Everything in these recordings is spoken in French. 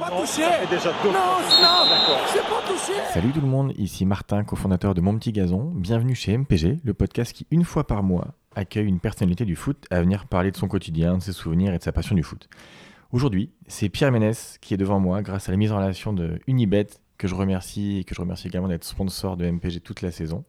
pas touché Non, non, c'est pas touché Salut tout le monde, ici Martin, cofondateur de Mon Petit Gazon. Bienvenue chez MPG, le podcast qui, une fois par mois, accueille une personnalité du foot à venir parler de son quotidien, de ses souvenirs et de sa passion du foot. Aujourd'hui, c'est Pierre Ménès qui est devant moi grâce à la mise en relation de Unibet, que je remercie et que je remercie également d'être sponsor de MPG toute la saison.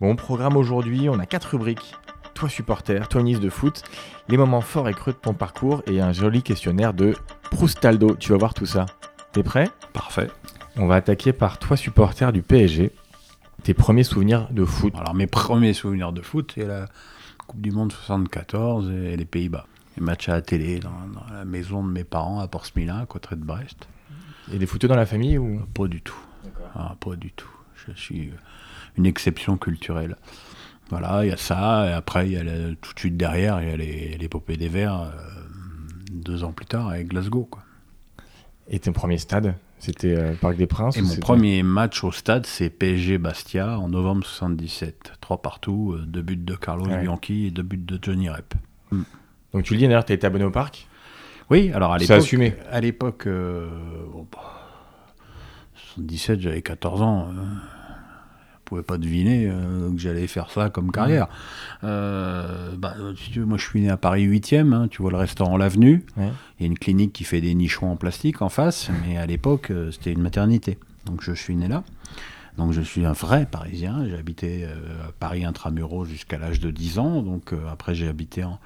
Bon, programme aujourd'hui, on a quatre rubriques. Toi supporter, toi ministre de foot, les moments forts et creux de ton parcours et un joli questionnaire de Proustaldo. Tu vas voir tout ça. T'es prêt? Parfait. On va attaquer par toi supporter du PSG. Tes premiers souvenirs de foot. Alors mes premiers souvenirs de foot, c'est la Coupe du Monde 74 et les Pays-Bas. Les matchs à la télé, dans, dans la maison de mes parents à Portsmouth, à côté de Brest. Et des footeux dans la famille ou? Pas du tout. Ah, pas du tout. Je suis une exception culturelle. Voilà, il y a ça, et après, il y a tout de suite derrière, il y a l'épopée des Verts, euh, deux ans plus tard, avec Glasgow. Quoi. Et ton premier stade C'était euh, Parc des Princes Et mon premier match au stade, c'est PSG Bastia en novembre 77. Trois partout, euh, deux buts de Carlos Ouais. Bianchi et deux buts de Johnny Rep. Donc tu le dis d'ailleurs, t'as été abonné au parc? Oui, alors à l'époque. assumé. À l'époque, euh, bon, bah, 77, j'avais 14 ans. Je pouvais pas deviner euh, que j'allais faire ça comme carrière. Euh, bah, si tu veux, moi, je suis né à Paris 8e. tu vois le restaurant L'Avenue. Ouais. Il y a une clinique qui fait des nichons en plastique en face, mais à l'époque, euh, c'était une maternité. Donc je suis né là. Donc je suis un vrai Parisien. J'ai habité euh, à Paris intramuros jusqu'à l'âge de 10 ans. Donc euh, après, j'ai habité en,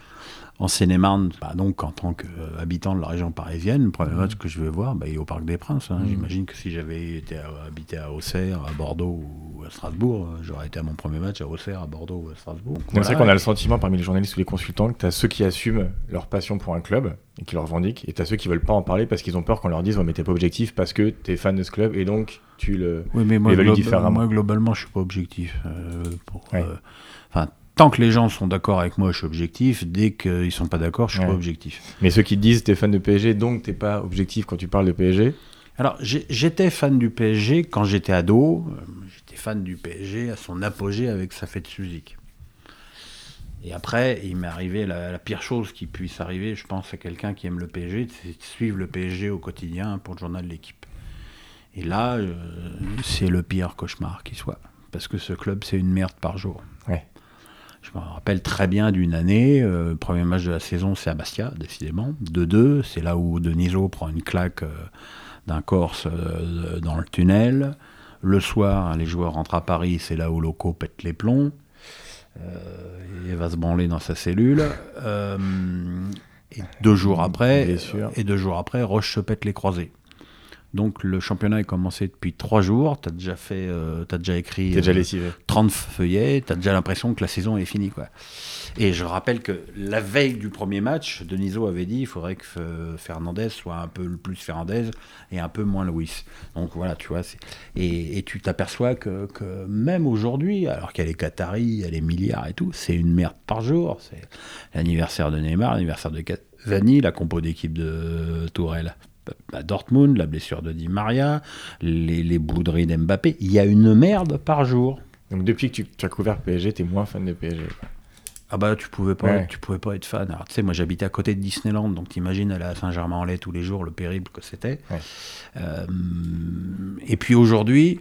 en Seine-et-Marne. Bah, donc en tant qu'habitant de la région parisienne, le premier match que je vais voir, bah, il est au Parc des Princes. hein. Mhm. J'imagine que si j'avais été à- habité à Auxerre, à Bordeaux ou à Strasbourg, euh, j'aurais été à mon premier match à Auxerre, à Bordeaux ou à Strasbourg. C'est vrai voilà. qu'on a le sentiment parmi les journalistes ou les consultants que t'as ceux qui assument leur passion pour un club et qui le revendiquent, et t'as ceux qui veulent pas en parler parce qu'ils ont peur qu'on leur dise ouais mais t'es pas objectif parce que t'es fan de ce club et donc tu le... Oui, mais moi, évalue globa- différemment. moi, globalement, je suis pas objectif. euh, pour, Ouais. euh, tant que les gens sont d'accord avec moi, je suis objectif. Dès qu'ils sont pas d'accord, je suis Ouais. pas objectif. Mais ceux qui disent t'es fan de PSG donc t'es pas objectif quand tu parles de PSG, Alors, j'étais fan du PSG quand j'étais ado. Euh, J'étais fan du PSG à son apogée avec sa fête Suzik. Et après, il m'est arrivé la, la pire chose qui puisse arriver, je pense, à quelqu'un qui aime le PSG, c'est de suivre le PSG au quotidien pour le journal de l'équipe. Et là, euh, c'est le pire cauchemar qui soit. Parce que ce club, c'est une merde par jour. Je me rappelle très bien d'une année, euh, le premier match de la saison, c'est à Bastia, décidément. 2-2, c'est là où Deniso prend une claque euh, d'un Corse euh, dans le tunnel. Le soir, les joueurs rentrent à Paris, c'est là où Loco pète les plombs. Euh, il va se branler dans sa cellule. Et deux jours après, et deux jours après, Roche se pète les croisés. Donc le championnat est commencé depuis trois jours. T'as déjà fait, euh, déjà écrit déjà euh, lessivé. 30 feuillets, tu as déjà l'impression que la saison est finie. Quoi. Et je rappelle que la veille du premier match, Deniso avait dit il faudrait que euh, Fernandez soit un peu plus Fernandez et un peu moins Luis. Donc voilà, tu vois. Et, et tu t'aperçois que, que même aujourd'hui, alors qu'elle est Qatari, il y a les milliards et tout, c'est une merde par jour. C'est l'anniversaire de Neymar, l'anniversaire de Cavani, la compo d'équipe de Tourelle. À Dortmund, la blessure de Di Maria, les, les bouderies d'Mbappé, il y a une merde par jour. Donc depuis que tu, tu as couvert PSG, t'es moins fan de PSG. quoi. Ah bah tu pouvais pas, Ouais. tu pouvais pas être fan. Alors tu sais, moi j'habitais à côté de Disneyland, donc t'imagines aller à Saint-Germain-en-Laye tous les jours, le périple que c'était. Ouais. Euh, et puis aujourd'hui,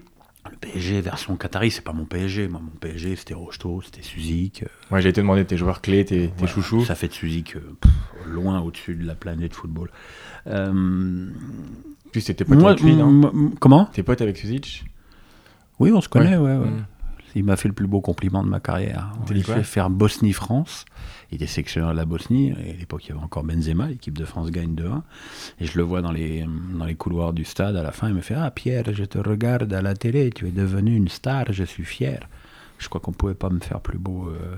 le PSG version Qatari, c'est pas mon PSG. Moi, mon PSG, c'était Rocheteau, c'était Suzik. euh, Moi j'ai été demandé tes joueurs clés, tes, tes voilà. chouchous. Ça fait de Suzik euh, pff, loin au-dessus de la planète football. Euh, En plus t'étais pote moi, avec lui, non comment? T'es pote avec Suzic? Oui, on se connaît, Ouais. ouais. ouais. Mm. Il m'a fait le plus beau compliment de ma carrière. On quoi fait faire Bosnie-France. Il était sélectionneur de la Bosnie. Et à l'époque, il y avait encore Benzema. L'équipe de France gagne 2-1. Et je le vois dans les, dans les couloirs du stade. À la fin, il me fait Ah, Pierre, je te regarde à la télé. Tu es devenu une star. Je suis fier. Je crois qu'on ne pouvait pas me faire plus beau euh,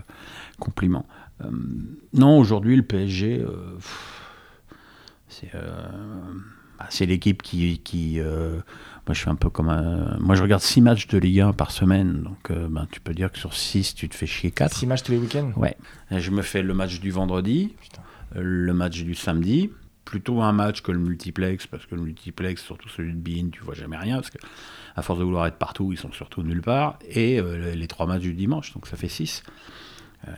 compliment. Euh, non, aujourd'hui, le PSG, euh, c'est bah, c'est l'équipe qui. qui euh, moi, je suis un peu comme un. Moi, je regarde 6 matchs de Ligue 1 par semaine. Donc, euh, ben, tu peux dire que sur 6, tu te fais chier 4. 6 matchs tous les week-ends? Ouais. Je me fais le match du vendredi, Putain. euh, le match du samedi. Plutôt un match que le multiplex, parce que le multiplex, surtout celui de Bean, tu vois jamais rien, parce que à force de vouloir être partout, ils sont surtout nulle part. Et euh, les trois matchs du dimanche, donc ça fait 6. Euh,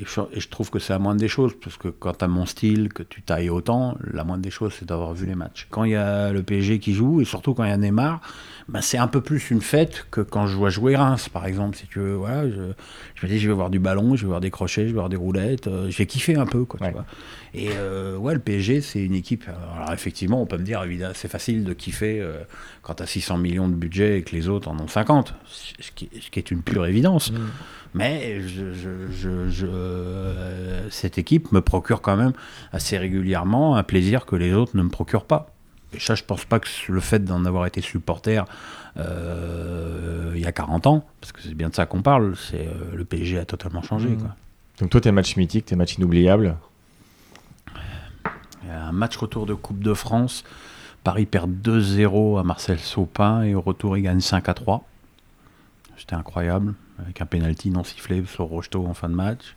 et, je, trouve que c'est la moindre des choses, parce que quand tu as mon style, que tu tailles autant, la moindre des choses, c'est d'avoir vu les matchs. Quand il y a le PSG qui joue, et surtout quand il y a Neymar, ben c'est un peu plus une fête que quand je vois jouer Reims, par exemple. Si tu veux, voilà, je, je me dis, je vais voir du ballon, je vais voir des crochets, je vais voir des roulettes, euh, je vais kiffer un peu, quoi, tu Ouais. vois. Et euh, ouais, le PSG, c'est une équipe. Alors effectivement, on peut me dire, évidemment, c'est facile de kiffer euh, quand tu as 600 millions de budget et que les autres en ont 50, ce qui, ce qui est une pure évidence. Mais je, je- je- je- euh, cette équipe me procure quand même assez régulièrement un plaisir que les autres ne me procurent pas. Et ça, je pense pas que le fait d'en avoir été supporter euh, il y a 40 ans, parce que c'est bien de ça qu'on parle, c'est euh, le PSG a totalement changé. Quoi. Donc toi, tes matchs mythiques, tes matchs inoubliables. Un match retour de Coupe de France. Paris perd 2-0 à Marcel Saupin et au retour il gagne 5 à 3. C'était incroyable, avec un penalty non sifflé sur Rocheteau en fin de match.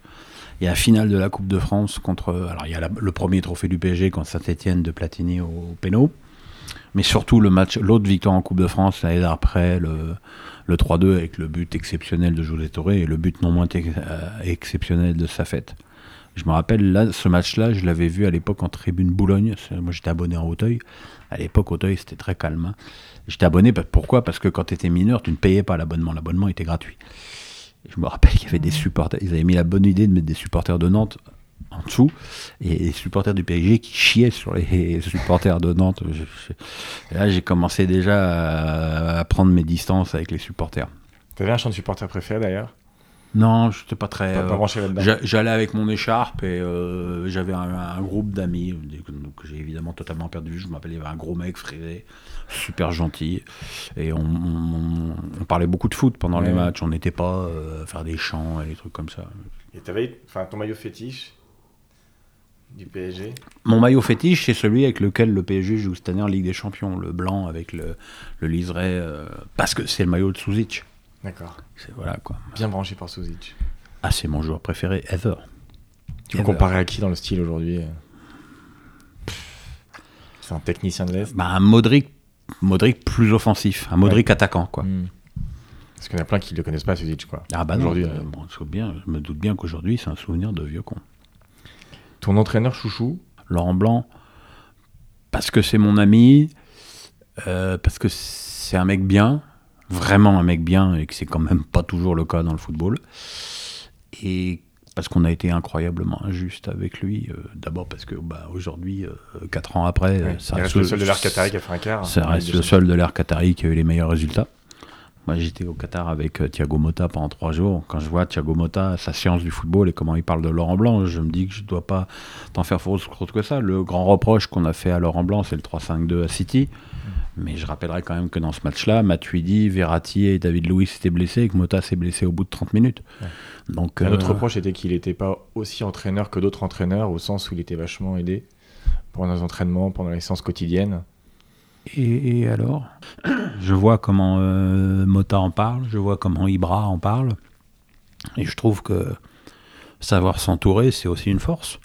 A la finale de la Coupe de France contre. Alors il y a le premier trophée du PSG contre Saint-Etienne de Platini au, au. Mais surtout le match, l'autre victoire en Coupe de France l'année d'après, le, le 3-2 avec le but exceptionnel de José Toré et le but non moins euh, exceptionnel de Safet. Je me rappelle, là, ce match-là, je l'avais vu à l'époque en tribune Boulogne. Moi, j'étais abonné en Hauteuil. À l'époque, Hauteuil, c'était très calme. hein. J'étais abonné, pourquoi? Parce que quand tu étais mineur, tu ne payais pas l'abonnement. L'abonnement était gratuit. Je me rappelle qu'il y avait des supporters. Ils avaient mis la bonne idée de mettre des supporters de Nantes en dessous et les supporters du PSG qui chiaient sur les supporters de Nantes. Là, j'ai commencé déjà à, prendre mes distances avec les supporters. T'avais un chant de supporter préféré d'ailleurs? Non, je n'étais pas très. Pas, euh, pas. J'a- J'allais avec mon écharpe et euh, j'avais un, un groupe d'amis euh, que j'ai évidemment totalement perdu. Je avait un gros mec frisé, super gentil. Et on, on- on parlait beaucoup de foot pendant les matchs. On n'était pas euh, à faire des chants et des trucs comme ça. Et t'avais enfin, ton maillot fétiche du PSG Mon maillot fétiche, c'est celui avec lequel le PSG joue cette année en Ligue des Champions. Le blanc avec le, le liseré. euh, parce que c'est le maillot de Souzic. D'accord. C'est- Voilà quoi. Bien branché par Souzic. Ah, c'est mon joueur préféré ever. Tu Ever. comparer à qui dans le style aujourd'hui euh C'est un technicien de l'Est Bah, un Modric, Modric plus offensif. Un Modric attaquant quoi. Hmm. Parce qu'il y en a plein qui ne le connaissent pas, Suzic, quoi. Ah bah Aujourd'hui, euh, euh, bon, je me doute bien qu'aujourd'hui c'est un souvenir de vieux con. Ton entraîneur chouchou Laurent Blanc, parce que c'est mon ami, euh, parce que c'est un mec bien, vraiment un mec bien, et que c'est quand même pas toujours le cas dans le football, et parce qu'on a été incroyablement injuste avec lui, euh, d'abord parce que bah, aujourd'hui, euh, quatre ans après, Ouais, ça reste le seul de l'air Qatari qui a fait un quart. ça reste le seul de l'ère Qatari qui a eu les meilleurs résultats. Moi, j'étais au Qatar avec euh, Thiago Motta pendant trois jours. Quand je vois Thiago Motta, sa science du football et comment il parle de Laurent Blanc, je me dis que je ne dois pas t'en faire fausse que ça. Le grand reproche qu'on a fait à Laurent Blanc, c'est le 3-5-2 à City. Mais je rappellerai quand même que dans ce match-là, Matuidi, Verratti et David Luiz étaient blessés et que Motta s'est blessé au bout de 30 minutes. Ouais. Donc, Un autre euh, reproche était qu'il n'était pas aussi entraîneur que d'autres entraîneurs, au sens où il était vachement aidé pendant les entraînements, pendant les séances quotidiennes. Et, alors Je vois comment euh, Mota en parle, je vois comment Ibra en parle. Et je trouve que savoir s'entourer, c'est aussi une force.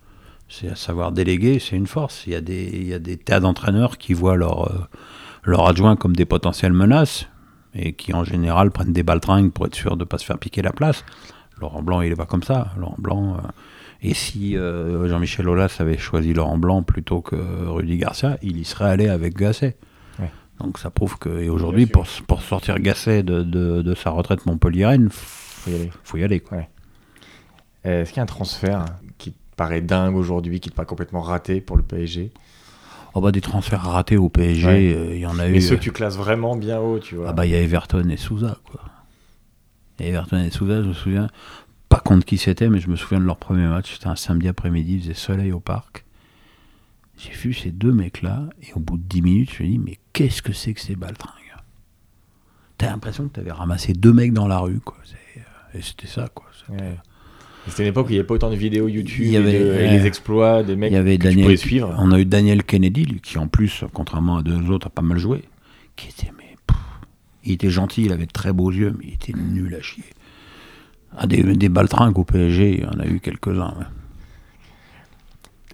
C'est savoir déléguer, c'est une force. Il y a des, il tas d'entraîneurs qui voient leur, euh, adjoint comme des potentielles menaces et qui en général prennent des baltringues pour être sûr de ne pas se faire piquer la place. Laurent Blanc, il est pas comme ça. Laurent Blanc. euh, et si euh, Jean-Michel Aulas avait choisi Laurent Blanc plutôt que Rudy Garcia, il y serait allé avec Gasset. Donc ça prouve que. Et aujourd'hui, pour, pour sortir Gasset de, de, de sa retraite montpelliéraine, Faut y aller. faut y aller. Quoi. Euh, Est-ce qu'il y a un transfert qui te paraît dingue aujourd'hui, qui te paraît complètement raté pour le PSG Oh bah des transferts ratés au PSG, Ouais. euh, il y en a eu. Mais ceux euh, que tu classes vraiment bien haut, tu vois. Ah bah il y a Everton et Souza quoi. Et Everton et Souza, je me souviens pas contre qui c'était, mais je me souviens de leur premier match. C'était un samedi après-midi, il faisait soleil au parc. J'ai vu ces deux mecs-là, et au bout de 10 minutes, je me dis, mais qu'est-ce que c'est que ces baltringues? T'as l'impression que t'avais ramassé deux mecs dans la rue, quoi. Euh, Et c'était ça, quoi. C'était- Ouais. Et C'était une époque où il n'y avait pas autant de vidéos YouTube Il y avait- et, de- et ouais. les exploits des mecs Il y avait que tu pouvais suivre. on a eu Daniel Kennedy, lui, qui en plus, contrairement à deux autres, a pas mal joué, qui était, mais, pff, il était gentil, il avait de très beaux yeux, mais il était nul à chier. Ah, des, des baltringues au PSG, il y en a eu quelques-uns. ouais.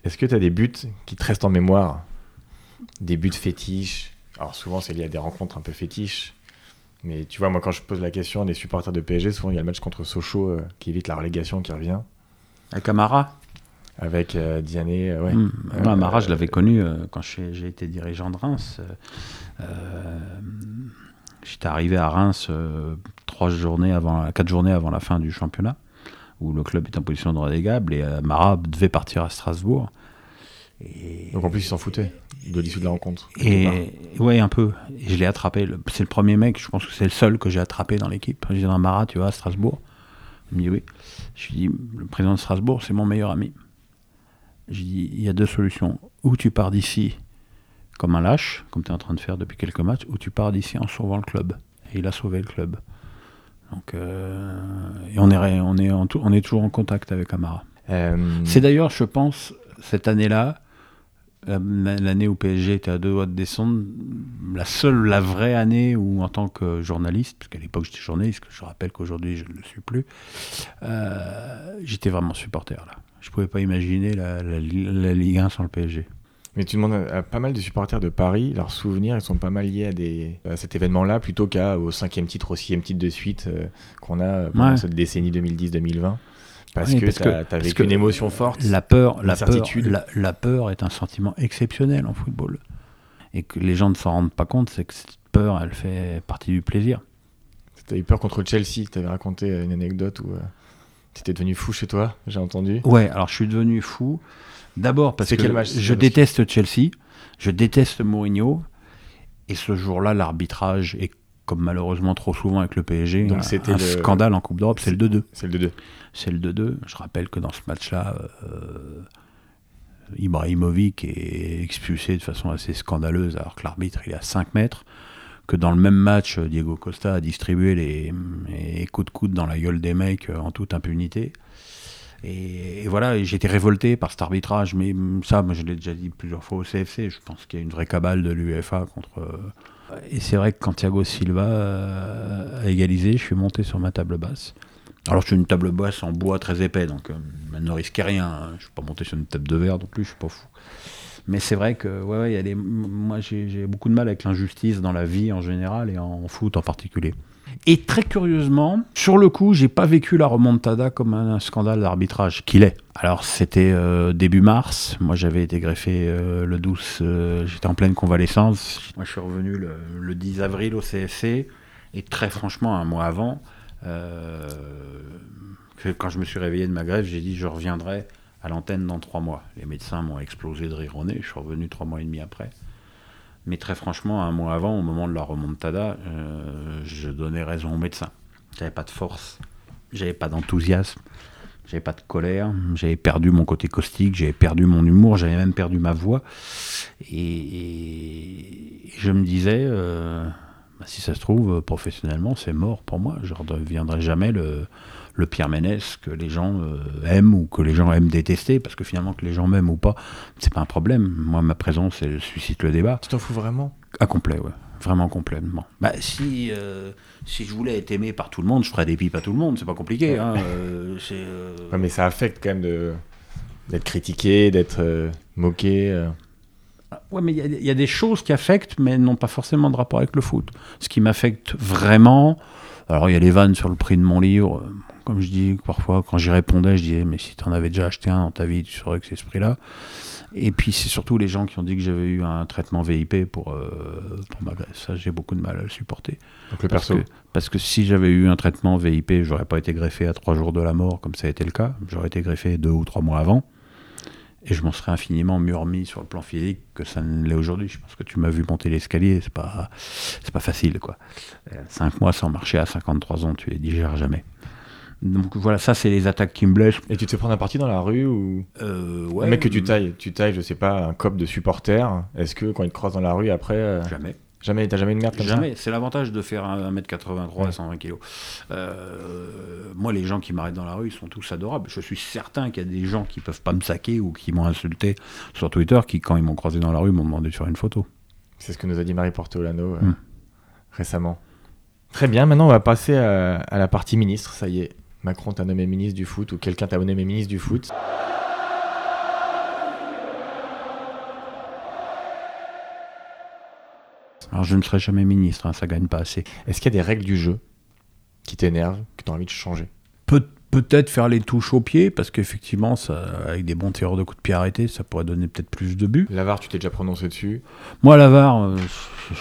Est-ce que tu as des buts qui te restent en mémoire? Des buts fétiches? Alors souvent c'est lié à des rencontres un peu fétiches. Mais tu vois, moi, quand je pose la question à des supporters de PSG, souvent il y a le match contre Sochaux euh, qui évite la relégation qui revient. Avec Amara? Avec euh, Diané, euh, ouais. Mmh. Euh, Moi, Amara, je l'avais connu quand j'ai été dirigeant de Reims. J'étais arrivé à Reims trois journées avant, quatre journées avant la fin du championnat, où le club est en position de relégable, et Amara devait partir à Strasbourg. Et, Donc en plus, ils s'en foutaient de l'issue de la rencontre. et ouais, un peu. Et je l'ai attrapé. C'est le premier mec, je pense que c'est le seul que j'ai attrapé dans l'équipe. Je dis dans Marat, tu vas à Strasbourg Il me dit oui. Je lui dis, le président de Strasbourg, c'est mon meilleur ami. Je lui dis, il y a deux solutions. Ou tu pars d'ici comme un lâche, comme tu es en train de faire depuis quelques matchs, ou tu pars d'ici en sauvant le club. Et il a sauvé le club. Donc, euh, et on est, on, est en on est toujours en contact avec Amara. Euh, C'est d'ailleurs, je pense, cette année-là, l'année où PSG était à deux doigts de descendre, la seule, la vraie année où, en tant que journaliste, parce qu'à l'époque j'étais journaliste, que je rappelle qu'aujourd'hui je ne le suis plus, euh, j'étais vraiment supporter là. Je pouvais pas imaginer la, la, la Ligue 1 sans le PSG. Mais tu demandes à, à pas mal de supporters de Paris, leurs souvenirs, ils sont pas mal liés à, des, à cet événement-là plutôt qu'au cinquième titre, au sixième titre de suite euh, qu'on a euh, pendant Ouais. cette décennie 2010-2020. Parce Oui, que parce que- as vécu une émotion forte. La peur, la peur, la, la peur est un sentiment exceptionnel en football. Et que les gens ne s'en rendent pas compte, c'est que cette peur, elle fait partie du plaisir. T'as eu peur contre Chelsea, t'avais raconté euh, une anecdote où euh, t'étais devenu fou chez toi, j'ai entendu. Ouais, alors je suis devenu fou. D'abord parce que quel match, c'est je déteste Chelsea, je déteste Mourinho, et ce jour-là, l'arbitrage est, comme malheureusement trop souvent avec le PSG, Donc un, c'était un le- scandale en Coupe d'Europe, c'est le 2-2. C'est le 2-2. C'est le 2-2. Je rappelle que dans ce match-là, euh, Ibrahimovic est expulsé de façon assez scandaleuse alors que l'arbitre il est à 5 mètres. Que dans le même match, Diego Costa a distribué les, coups de coude dans la gueule des mecs euh, en toute impunité. Et, voilà, j'étais révolté par cet arbitrage, mais ça, moi, je l'ai déjà dit plusieurs fois au CFC, je pense qu'il y a une vraie cabale de l'UEFA contre. euh, Et c'est vrai que quand Thiago Silva euh, a égalisé, je suis monté sur ma table basse. Alors, c'est une table basse en bois très épais, donc elle ne risquait rien. hein. Je ne suis pas monté sur une table de verre non plus, je suis pas fou. Mais c'est vrai que ouais, ouais, moi, j'ai beaucoup de mal avec l'injustice dans la vie en général et en foot en particulier. Et très curieusement, sur le coup, j'ai pas vécu la remontada comme un scandale d'arbitrage, qu'il est. Alors c'était euh, début mars, moi j'avais été greffé euh, le 12, euh, j'étais en pleine convalescence. Moi je suis revenu le, le 10 avril au CFC, et très franchement, un mois avant, quand je me suis réveillé de ma grève, j'ai dit je reviendrai à l'antenne dans trois mois. Les médecins m'ont explosé de rire au nez, je suis revenu trois mois et demi après. Mais très franchement, un mois avant, au moment de la remontada, euh, je donnais raison aux médecins. J'avais pas de force, j'avais pas d'enthousiasme, j'avais pas de colère, j'avais perdu mon côté caustique, j'avais perdu mon humour, j'avais même perdu ma voix. Et, je me disais, euh, si ça se trouve, professionnellement, c'est mort pour moi. Je ne redeviendrai jamais le, le Pierre Ménès que les gens euh, aiment ou que les gens aiment détester, parce que finalement, que les gens m'aiment ou pas, c'est pas un problème. Moi, ma présence, elle suscite le débat. Tu t'en fous vraiment? À complet, ouais. Vraiment complètement. Bah, si, euh, si je voulais être aimé par tout le monde, je ferais des pipes à tout le monde, c'est pas compliqué. Hein. euh, euh, Ouais, mais ça affecte quand même de d'être critiqué, d'être euh, moqué. Ouais, mais il y a- il y, a des choses qui affectent, mais n'ont pas forcément de rapport avec le foot. Ce qui m'affecte vraiment, alors il y a les vannes sur le prix de mon livre. Comme je dis parfois, quand j'y répondais, je disais, mais si tu en avais déjà acheté un dans ta vie, tu saurais que c'est ce prix-là. Et puis c'est surtout les gens qui ont dit que j'avais eu un traitement VIP pour, euh, pour ma greffe. Ça, j'ai beaucoup de mal à le supporter. Donc le Parce perso. que, parce que si j'avais eu un traitement VIP, j'aurais pas été greffé à trois jours de la mort, comme ça a été le cas. J'aurais été greffé deux ou trois mois avant. Et je m'en serais infiniment mieux remis sur le plan physique que ça ne l'est aujourd'hui. Je pense que tu m'as vu monter l'escalier, c'est pas, c'est pas facile, quoi. Euh, Cinq mois sans marcher à 53 ans, tu les digères jamais. Donc voilà, ça, c'est les attaques qui me blessent. Et tu te fais prendre un parti dans la rue ou? Euh, ouais, un mec que tu tailles, tu tailles, je sais pas, un cop de supporter. Est-ce que quand il te croise dans la rue après, euh, Jamais. Jamais, t'as jamais une merde comme Jamais. C'est l'avantage de faire un 1m83 Ouais. à 120 kg. moi, les gens qui m'arrêtent dans la rue, ils sont tous adorables. Je suis certain qu'il y a des gens qui peuvent pas me saquer ou qui m'ont insulté sur Twitter, qui, quand ils m'ont croisé dans la rue, m'ont demandé de faire une photo. C'est ce que nous a dit Marie Portolano euh, Mm. récemment. Très bien, maintenant on va passer à, à la partie ministre. Ça y est, Macron t'a nommé ministre du foot ou quelqu'un t'a nommé ministre du foot. Alors je ne serai jamais ministre, hein, ça gagne pas assez. Est-ce qu'il y a des règles du jeu qui t'énervent, que tu as envie de changer? Peut- Peut-être faire les touches au pied, parce qu'effectivement, ça, avec des bons tireurs de coups de pied arrêtés, ça pourrait donner peut-être plus de buts. L'avare, tu t'es déjà prononcé dessus? Moi, la VAR, euh,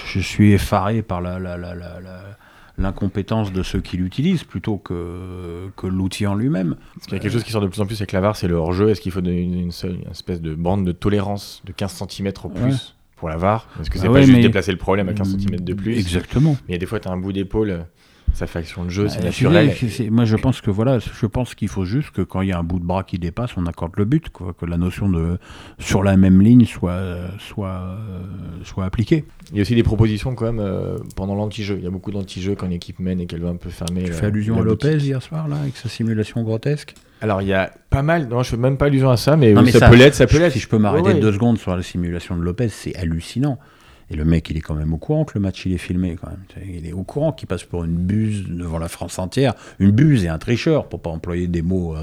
je suis effaré par la, l'incompétence de ceux qui l'utilisent plutôt que, que l'outil en lui-même. Parce qu'il y a quelque chose qui sort de plus en plus avec l'avare, c'est le hors-jeu. Est-ce qu'il faut donner une, une seule une espèce de bande de tolérance de 15 cm au plus? Ouais. Pour l'avare Est-ce que c'est Ah pas juste mais- déplacer le problème à 15 cm de plus Exactement. Mais il y a des fois, tu as un bout d'épaule, ça fait action de jeu, c'est Euh, naturel. c'est- c'est- moi, je pense que voilà, je pense qu'il faut juste que quand il y a un bout de bras qui dépasse, on accorde le but, quoi, que la notion de sur la même ligne soit soit euh, soit appliquée. Il y a aussi des propositions quand même euh, pendant l'anti-jeu. Il y a beaucoup d'anti-jeux quand l'équipe mène et qu'elle veut un peu fermer. Tu la- fais allusion la à Lopez boutique. hier soir là, avec sa simulation grotesque? Alors il y a pas mal. Non, je fais même pas allusion à ça, mais, Non, mais ça, ça, peut l'être, ça peut l'être. Si je peux m'arrêter Ouais, ouais. deux secondes sur la simulation de Lopez, c'est hallucinant. Le mec, il est quand même au courant que le match, il est filmé quand même. Il est au courant qu'il passe pour une buse devant la France entière. Une buse et un tricheur, pour pas employer des mots.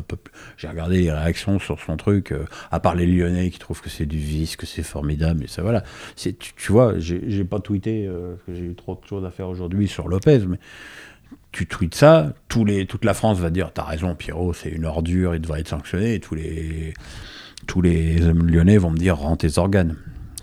J'ai regardé les réactions sur son truc, euh, à part les Lyonnais qui trouvent que c'est du vice, que c'est formidable, et ça voilà. Tu, tu vois, j'ai pas tweeté, euh, parce que j'ai eu trop de choses à faire aujourd'hui sur Lopez, mais tu tweets ça, toute la France va dire T'as raison, Pierrot, c'est une ordure, il devrait être sanctionné. Tous les, tous les Lyonnais vont me dire Rends tes organes,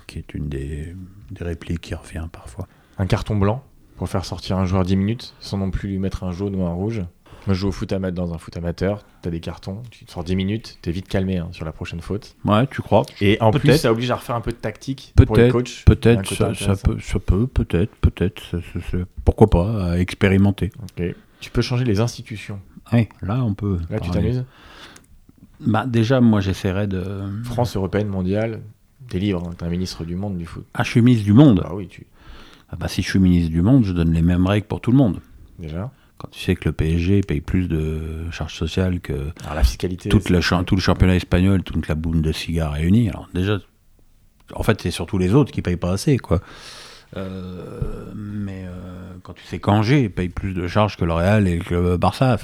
qui est une des, des répliques qui revient parfois. Un carton blanc pour faire sortir un joueur 10 minutes sans non plus lui mettre un jaune ou un rouge. Moi, je joue au foot amateur dans un foot amateur. T'as des cartons, tu te sors 10 minutes, t'es vite calmé hein, sur la prochaine faute. Ouais, tu crois Et en plus, ça oblige à refaire un peu de tactique pour les Peut-être, coachs. Peut-être, ça, peut, ça peut, peut-être, peut-être, pourquoi pas, à expérimenter. Tu peux changer les institutions. Ouais, là, on peut. Là, tu t'amuses? Bah, Déjà, moi, j'essaierais de. France européenne, mondiale, t'es libre. hein, T'es un ministre du monde du foot. Ah, je suis ministre du monde. Bah oui, tu. Ah bah, si je suis ministre du monde, je donne les mêmes règles pour tout le monde. Déjà. Quand tu sais que le PSG paye plus de charges sociales que Alors la fiscalité. toute c'est- la cha- tout le championnat espagnol, toute la boune de cigares réunie. Alors déjà, en fait, c'est surtout les autres qui payent pas assez, quoi. Euh, mais euh, quand tu sais qu'Angers paye plus de charges que le Real et que Barça,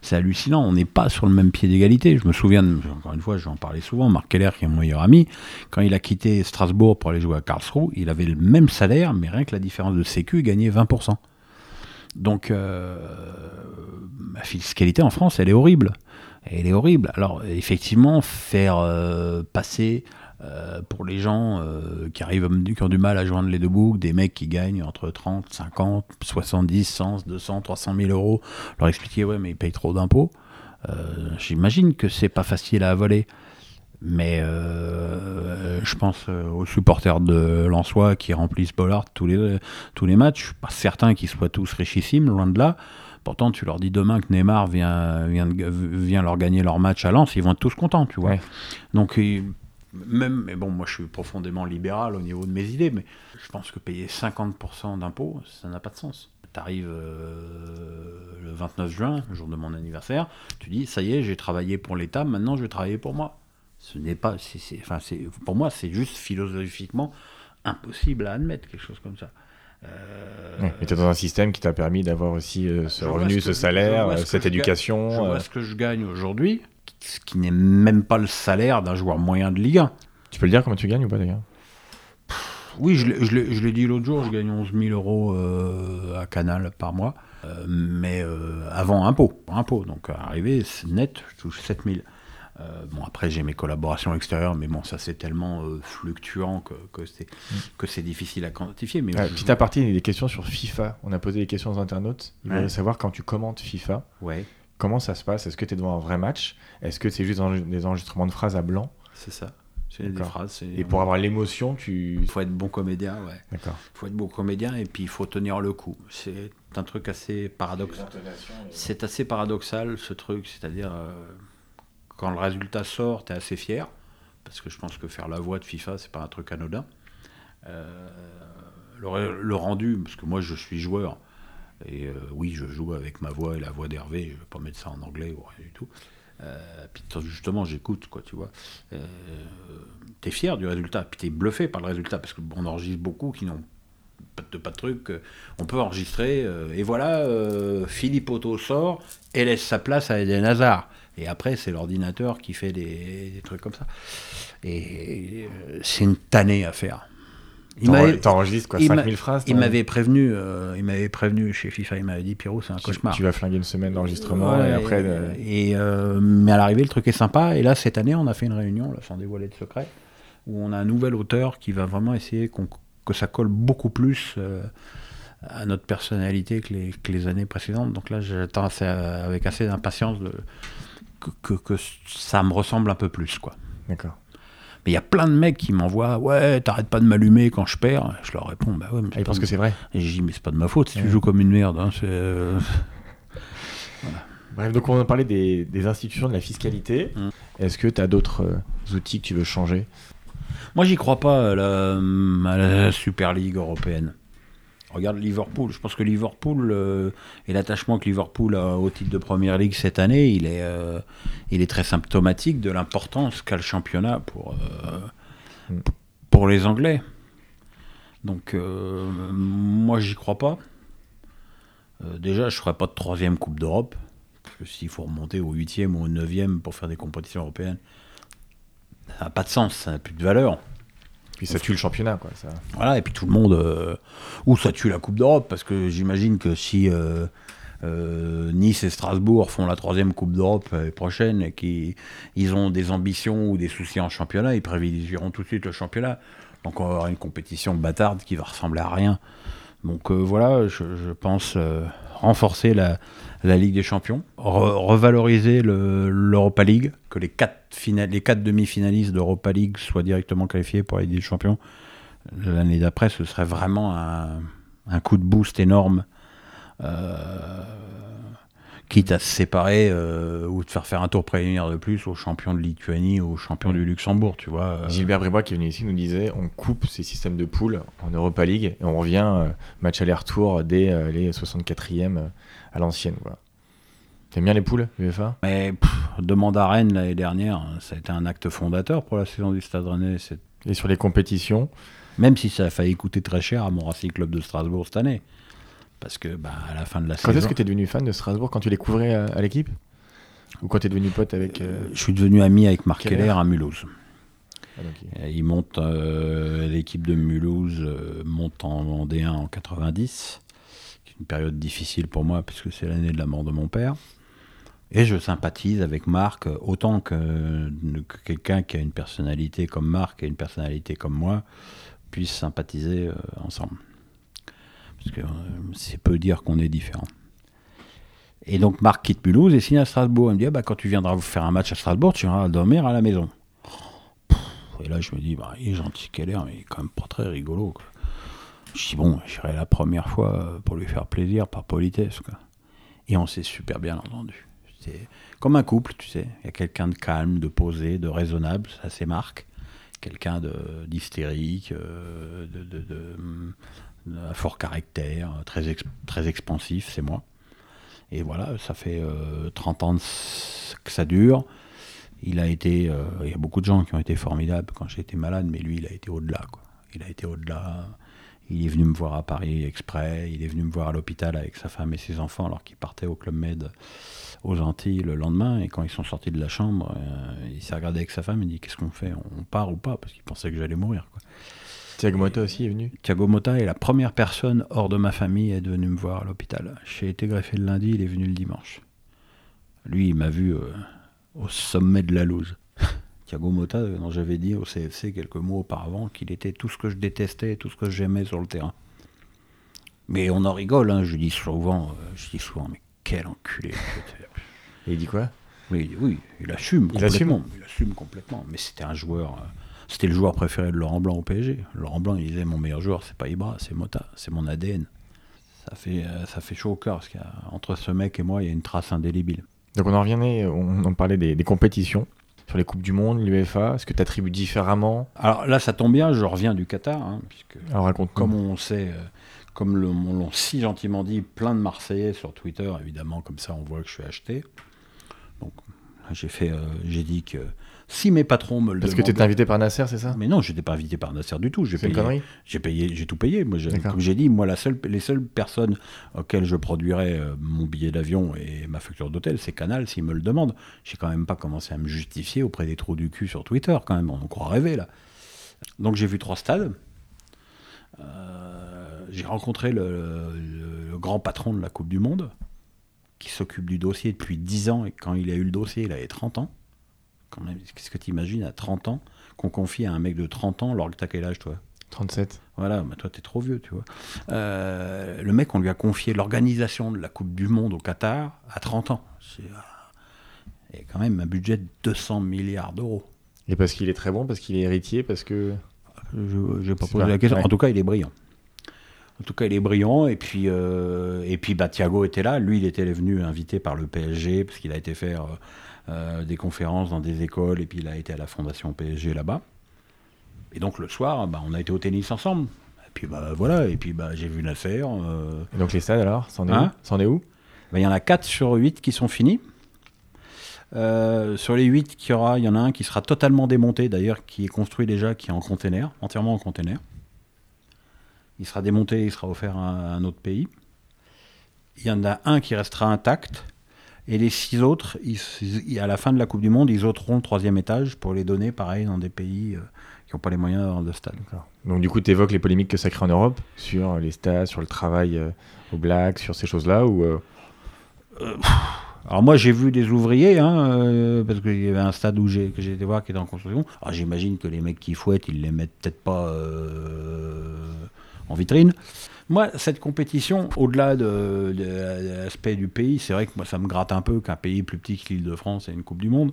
c'est- hallucinant. On n'est pas sur le même pied d'égalité. Je me souviens, encore une fois, je vais en parler souvent, Marc Keller, qui est mon meilleur ami, quand il a quitté Strasbourg pour aller jouer à Karlsruhe, il avait le même salaire, mais rien que la différence de sécu, il gagnait 20%. Donc, euh, la fiscalité en France, elle est horrible. Elle est horrible. Alors, effectivement, faire euh, passer euh, pour les gens euh, qui arrivent, qui ont du mal à joindre les deux boucles, des mecs qui gagnent entre 30, 50, 70, 100, 200, 300 000 euros, leur expliquer, ouais, mais ils payent trop d'impôts. Euh, J'imagine que c'est pas facile à avaler. Mais je pense aux supporters de Lensois qui remplissent Bollard tous les, tous les matchs. Je suis pas certain qu'ils soient tous richissimes, loin de là. Pourtant, tu leur dis demain que Neymar vient, vient, vient leur gagner leur match à Lens, ils vont être tous contents, tu vois. Ouais. Donc, même, mais bon, moi je suis profondément libéral au niveau de mes idées, mais je pense que payer 50% d'impôts, ça n'a pas de sens. Tu arrives le 29 juin, le jour de mon anniversaire, tu dis ça y est, j'ai travaillé pour l'État, maintenant je vais travailler pour moi. Ce n'est pas, c'est- c'est- enfin, c'est, pour moi, c'est juste philosophiquement impossible à admettre quelque chose comme ça. Euh, Ouais, mais t'es dans un système qui t'a permis d'avoir aussi euh, ce revenu, ce salaire, euh, ce cette je gagne. éducation. Je euh, vois ce que je gagne aujourd'hui, ce qui n'est même pas le salaire d'un joueur moyen de Ligue 1. Tu peux le dire comment tu gagnes ou pas d'ailleurs? Oui, je l'ai- dit l'autre jour, je gagne 11 000 euros euh, à Canal par mois, euh, mais euh, avant impôt, impôt. Donc arrivé net, je touche 7 000. Euh, bon, après, j'ai mes collaborations extérieures, mais bon, ça c'est tellement fluctuant que, c'est que c'est difficile à quantifier. Mais Ouais, je- Petit aparté, il y a des questions sur FIFA. On a posé des questions aux internautes. Ils Ouais. veulent savoir quand tu commentes FIFA, ouais, comment ça se passe? Est-ce que tu es devant un vrai match? Est-ce que c'est juste des enregistrements de phrases à blanc? C'est ça. C'est des D'accord. phrases. c'est- Et pour avoir l'émotion, tu. Il faut être bon comédien, ouais. D'accord. Il faut être bon comédien et puis il faut tenir le coup. C'est un truc assez paradoxal. C'est assez paradoxal ce truc, c'est-à-dire euh, quand le résultat sort, tu es assez fier, parce que je pense que faire la voix de FIFA, c'est pas un truc anodin. Euh, le, le rendu, parce que moi je suis joueur, et euh, oui, je joue avec ma voix et la voix d'Hervé, je vais pas mettre ça en anglais ou rien du tout. Euh, puis justement, j'écoute, quoi, tu vois. Euh, t'es fier du résultat, puis t'es bluffé par le résultat, parce qu'on enregistre beaucoup qui n'ont pas de, pas de truc. euh, On peut enregistrer, et voilà, Philippe Otto sort et laisse sa place à Eden Hazard. Et après, c'est l'ordinateur qui fait des, des trucs comme ça. Et c'est une tannée à faire. Il m'avait- T'enregistres quoi il 5000 m'a- phrases Il m'avait prévenu, euh, il m'avait prévenu chez FIFA, il m'avait dit Pierrot, c'est un cauchemar. tu vas flinguer une semaine d'enregistrement Ouais, et après. euh, et, euh, mais à l'arrivée, le truc est sympa. Et là, cette année, on a fait une réunion, là, sans dévoiler de secret, où on a un nouvel auteur qui va vraiment essayer que ça colle beaucoup plus à notre personnalité que les, que les années précédentes. Donc là, j'attends avec assez d'impatience que, que ça me ressemble un peu plus, quoi. D'accord. Mais il y a plein de mecs qui m'envoient Ouais, t'arrêtes pas de m'allumer quand je perds. Je leur réponds Bah ouais, mais Ah, ils pensent que c'est vrai. Et je dis Mais c'est pas de ma faute si Ouais. tu joues comme une merde. hein, euh, Bref, donc on a parlé des, des institutions de la fiscalité. Mm. Est-ce que tu as d'autres euh, outils que tu veux changer? Moi, j'y crois pas à la, à la Super League européenne. Regarde Liverpool. Je pense que Liverpool euh, et l'attachement que Liverpool a au titre de Première Ligue cette année, il est, euh, il est très symptomatique de l'importance qu'a le championnat pour, euh, Mm. pour les Anglais. Donc, moi, j'y crois pas. Déjà, je ferai pas de troisième Coupe d'Europe. Parce que s'il faut remonter au huitième ou au neuvième pour faire des compétitions européennes, ça n'a pas de sens, ça n'a plus de valeur. Puis ça tue le championnat, quoi. Voilà, et puis tout le monde. euh, ou ça tue la Coupe d'Europe, parce que j'imagine que si euh, euh, Nice et Strasbourg font la troisième Coupe d'Europe prochaine et qu'ils ont des ambitions ou des soucis en championnat, ils privilégieront tout de suite le championnat. Donc on va avoir une compétition bâtarde qui va ressembler à rien. Donc voilà, je, pense renforcer la, la Ligue des Champions, re- revaloriser le- l'Europa League, que les quatre, demi-finalistes d'Europa League soient directement qualifiés pour la des Champions. L'année d'après, ce serait vraiment un, coup de boost énorme, euh, quitte à se séparer euh, ou de faire faire un tour préliminaire de plus aux champions de Lituanie ou aux champions du Luxembourg, tu vois. euh. Gilbert Bribois qui est venu ici nous disait on coupe ces systèmes de poules en Europa League et on revient euh, match aller-retour dès euh, les 64e euh, à l'ancienne. Quoi. T'aimes bien les poules, UEFA Mais pff, demande à Rennes l'année dernière, ça a été un acte fondateur pour la saison du Stade Rennais. Et sur les compétitions, Même si ça a failli coûter très cher à mon Racing Club de Strasbourg cette année. Parce que bah, à la fin de la quand saison. est-ce que tu es devenu fan de Strasbourg Quand tu les couvrais à, à l'équipe? Ou quand tu es devenu pote avec. euh, Je suis devenu ami avec Marc Keller? À Mulhouse. ah, il- monte, euh, l'équipe de Mulhouse euh, monte en, en D1 en 90, qui est une période difficile pour moi puisque c'est l'année de la mort de mon père. Et je sympathise avec Marc euh, autant que, que quelqu'un qui a une personnalité comme Marc et une personnalité comme moi puisse sympathiser euh, ensemble. Parce que euh, c'est peu dire qu'on est différents. Et donc Marc quitte Mulhouse et signe à Strasbourg. Il me dit ah bah, quand tu viendras faire un match à Strasbourg, tu viendras dormir à la maison. Et là, je me dis, bah, il est gentil Keller, mais il est quand même pas très rigolo. Je dis, bon, j'irai la première fois euh, pour lui faire plaisir, par politesse. Quoi. Et on s'est super bien entendu. C'est comme un couple, tu sais. Il y a quelqu'un de calme, de posé, de raisonnable, ça c'est Marc. Quelqu'un de- d'hystérique, euh, de, de, de, à fort caractère, très, très expansif, c'est moi. Et voilà, ça fait euh, 30 ans de que ça dure. Il a été, euh, il y a beaucoup de gens qui ont été formidables quand j'ai été malade, mais lui, il a été au-delà. Il a été au-delà. Il est venu me voir à Paris exprès. Il est venu me voir à l'hôpital avec sa femme et ses enfants alors qu'il partait au Club Med aux Antilles le lendemain. Et quand ils sont sortis de la chambre, euh, il s'est regardé avec sa femme et dit Qu'est-ce qu'on fait? On part ou pas? Parce qu'il pensait que j'allais mourir. Quoi. Thiago Motta aussi est venu? Thiago Motta est la première personne hors de ma famille à être venu me voir à l'hôpital. J'ai été greffé le lundi, il est venu le dimanche. Lui, il m'a vu euh, au sommet de la loose. Thiago Motta, euh, dont j'avais dit au CFC quelques mois auparavant qu'il était tout ce que je détestais et tout ce que j'aimais sur le terrain. Mais on en rigole, hein, je dis souvent, euh, je dis souvent, mais quel enculé. Et il dit quoi? Oui, oui, il assume Il complètement. Il assume complètement. Mais c'était un joueur. euh, c'était le joueur préféré de Laurent Blanc au PSG. Laurent Blanc, il disait mon meilleur joueur, c'est pas Ibra, c'est Mota, c'est mon ADN. Ça fait, ça fait chaud au cœur parce qu'entre ce mec et moi, il y a une trace indélébile. Donc on en revenait, on parlait des, des compétitions. Sur les Coupes du Monde, l'UEFA, est-ce que tu attribues différemment Alors là, ça tombe bien, je reviens du Qatar, hein, puisque Alors raconte comme on sait, euh, comme l'ont si gentiment dit, plein de Marseillais sur Twitter, évidemment, comme ça on voit que je suis acheté. Donc j'ai fait, euh, j'ai dit que si mes patrons me le Parce que tu étais invité par Nasser, c'est ça? Mais non, j'étais pas invité par Nasser du tout. J'ai payé, j'ai payé, j'ai tout payé. Moi, comme j'ai dit, moi, la seule, les seules personnes auxquelles je produirais euh, mon billet d'avion et ma facture d'hôtel, c'est Canal, s'ils me le demandent. J'ai quand même pas commencé à me justifier auprès des trous du cul sur Twitter, quand même. On croit rêver, là. Donc, j'ai vu trois stades. Euh, j'ai rencontré le, le grand patron de la Coupe du Monde, qui s'occupe du dossier depuis 10 ans, et quand il a eu le dossier, il avait 30 ans. Quand même, Qu'est-ce que tu imagines à 30 ans qu'on confie à un mec de 30 ans alors que t'as quel âge toi? 37. Voilà, bah toi t'es trop vieux, tu vois. Euh, le mec, on lui a confié l'organisation de la Coupe du Monde au Qatar à 30 ans. C'est euh, et quand même un budget de 200 milliards d'euros. Et parce qu'il est très bon, parce qu'il est héritier, parce que. Je n'ai pas posé pas- la question. ouais. En tout cas, il est brillant. En tout cas, il est brillant. Et puis, euh, et puis bah, Thiago était là. Lui, il était venu invité par le PSG, parce qu'il a été faire euh, des conférences dans des écoles, et puis il a été à la fondation PSG là-bas. Et donc, le soir, bah, on a été au tennis ensemble. Et puis, bah, voilà. Et puis, bah, j'ai vu Nasser. euh, Et donc les stades alors, c'en est Hein est où? Bah, Il y en a 4 sur 8 qui sont finis. Euh, sur les 8 qu'il y aura, il y en a un qui sera totalement démonté, d'ailleurs, qui est construit déjà, qui est en container, entièrement en container. Il sera démonté, il sera offert à un autre pays. Il y en a un qui restera intact. Et les six autres, ils- à la fin de la Coupe du Monde, ils ôteront le troisième étage pour les donner, pareil, dans des pays euh, qui n'ont pas les moyens d'avoir de stade. Donc du coup, tu évoques les polémiques que ça crée en Europe sur les stades, sur le travail euh, au black, sur ces choses-là ou euh, Alors moi j'ai vu des ouvriers, hein, euh, parce qu'il y avait un stade où j'ai, que j'ai été voir qui était en construction. Alors j'imagine que les mecs qui fouettent, ils les mettent peut-être pas euh, en vitrine. Moi, cette compétition, au-delà de, l'aspect du pays, c'est vrai que moi ça me gratte un peu qu'un pays plus petit que l'Île-de-France ait une Coupe du Monde.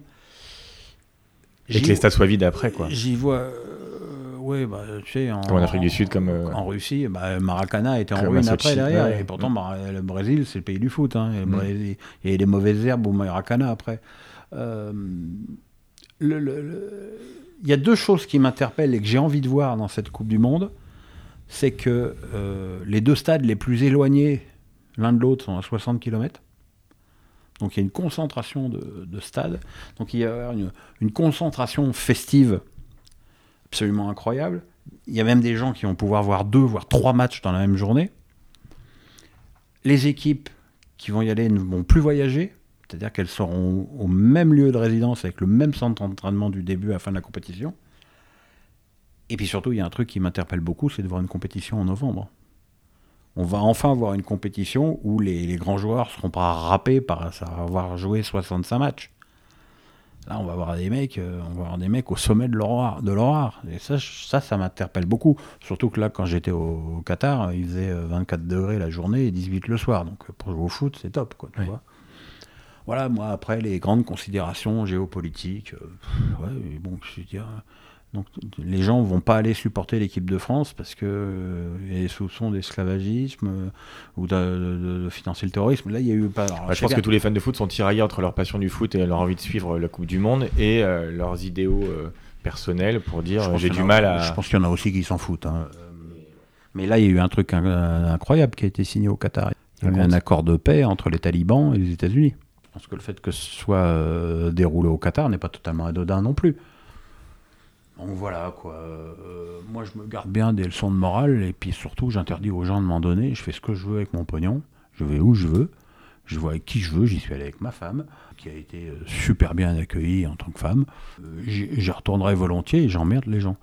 et que les stades soient vides après quoi. J'y vois, euh, ouais, bah, tu sais, en, Comme en Afrique du Sud, comme, euh, en Russie, bah, Maracana était en ruine après derrière, ouais. et pourtant Mar- le Brésil c'est le pays du foot, hein, et le Mm. Brésil- il y a des mauvaises herbes au Maracana après. Euh, le- le- le- Il y a deux choses qui m'interpellent et que j'ai envie de voir dans cette Coupe du Monde, c'est que euh, les deux stades les plus éloignés l'un de l'autre sont à 60 km. Donc il y a une concentration de, de stades. Donc il y a une, une concentration festive absolument incroyable. Il y a même des gens qui vont pouvoir voir deux, voire trois matchs dans la même journée. Les équipes qui vont y aller ne vont plus voyager, c'est-à-dire qu'elles seront au même lieu de résidence avec le même centre d'entraînement du début à la fin de la compétition. Et puis surtout, il y a un truc qui m'interpelle beaucoup, c'est de voir une compétition en novembre. On va enfin voir une compétition où les, les grands joueurs ne seront pas râpés par avoir joué 65 matchs. Là, on va voir des mecs, euh, on va voir des mecs au sommet de leur. De leur. Et ça, ça, ça m'interpelle beaucoup. Surtout que là, quand j'étais au, au Qatar, il faisait euh, 24 degrés la journée et 18 le soir. Donc euh, pour jouer au foot, c'est top, quoi. Tu vois voilà, moi, après, les grandes considérations géopolitiques, euh, ouais, bon, je veux dire, donc, les gens vont pas aller supporter l'équipe de France parce que euh, a des soupçons d'esclavagisme euh, ou de, de- de financer le terrorisme. Là, il y a eu pas. alors, Bah, je pense que tous les fans de foot sont tiraillés entre leur passion du foot et leur envie de suivre la Coupe du Monde et euh, leurs idéaux euh, personnels pour dire euh, j'ai du a- mal à. Je pense qu'il y en a aussi qui s'en foutent. hein. Euh, Mais là, il y a eu un truc in- incroyable qui a été signé au Qatar. Il y a eu un accord de paix entre les talibans et les États-Unis. Je pense que le fait que ce soit euh, déroulé au Qatar n'est pas totalement anodin non plus. Donc voilà, quoi. Euh, moi, je me garde bien des leçons de morale et puis surtout, j'interdis aux gens de m'en donner. Je fais ce que je veux avec mon pognon. Je vais où je veux. Je vois avec qui je veux. J'y suis allé avec ma femme, qui a été euh, super bien accueillie en tant que femme. Euh, j'y retournerai volontiers et j'emmerde les gens.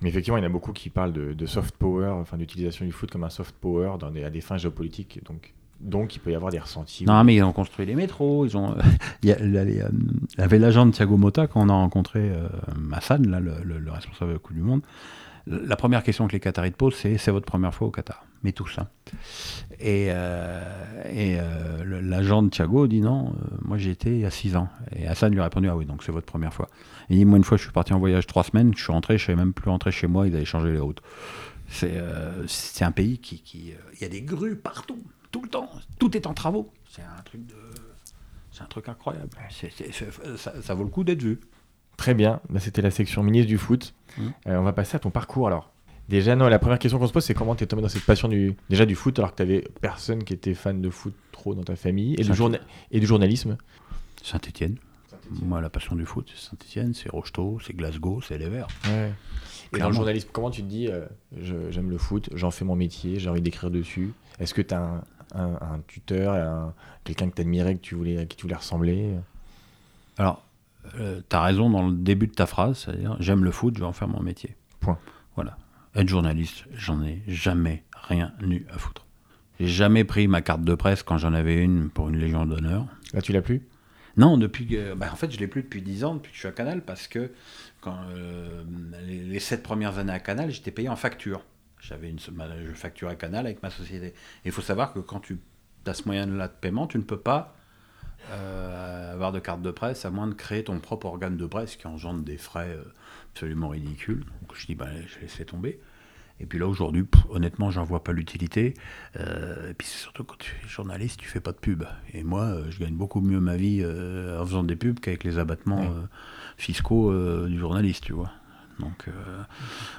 Mais effectivement, il y en a beaucoup qui parlent de, soft power, enfin d'utilisation du foot comme un soft power dans à des fins géopolitiques. Donc, donc il peut y avoir des ressentis. Non, mais ils ont construit les métros. Ils ont. Il y, a- il y a les, euh, il y avait l'agent de Thiago Motta quand on a rencontré euh, Hassan, là, le, le- le responsable de la Coupe du Monde. La première question que les Qataris te posent, c'est c'est votre première fois au Qatar? Mais tous. Hein. Et, euh, et euh, l'agent de Thiago dit non, euh, moi j'y étais il y a 6 ans. Et Hassan lui a répondu ah oui, donc c'est votre première fois. Il dit moi une fois je suis parti en voyage 3 semaines, je suis rentré, je savais même plus rentrer chez moi, ils avaient changé les routes. C'est euh, un pays qui. qui, euh, Il y a des grues partout, tout le temps. Tout est en travaux. C'est un truc de. C'est un truc incroyable. Ça, ça vaut le coup d'être vu. Très bien, Bah, c'était la section ministre du foot. Mhm. Euh, on va passer à ton parcours alors. Déjà, non, la première question qu'on se pose, c'est comment tu es tombé dans cette passion du, déjà du foot alors que tu avais personne qui était fan de foot trop dans ta famille et, du, journa- et du journalisme. Saint-Etienne. Moi, la passion du foot, c'est Saint-Etienne, c'est Rocheteau, c'est Glasgow, c'est les Verts. Et dans le journalisme, comment tu te dis euh, je- j'aime le foot, j'en fais mon métier, j'ai envie d'écrire dessus Est-ce que tu as un, un- un tuteur, un- quelqu'un que tu admirais, que tu voulais, à qui tu voulais ressembler Alors, tu as raison dans le début de ta phrase, c'est-à-dire j'aime le foot, je vais en faire mon métier. Point. Voilà. Être journaliste, j'en ai jamais rien eu à foutre. J'ai jamais pris ma carte de presse quand j'en avais une pour une Légion d'honneur. Là, tu l'as plus? Non, depuis bah, en fait, je l'ai plus depuis 10 ans, depuis que je suis à Canal, parce que quand, euh, les, les sept premières années à Canal, j'étais payé en facture. J'avais une, je facturais Canal avec ma société. Il faut savoir que quand tu as ce moyen-là de paiement, tu ne peux pas euh, avoir de carte de presse à moins de créer ton propre organe de presse qui engendre des frais euh, absolument ridicules. Donc je dis, bah, je laissais tomber. Et puis là, aujourd'hui, honnêtement, j'en vois pas l'utilité. Euh, et puis c'est surtout quand tu es journaliste, tu fais pas de pub. Et moi, euh, je gagne beaucoup mieux ma vie euh, en faisant des pubs qu'avec les abattements fiscaux du journaliste, tu vois. Donc, euh,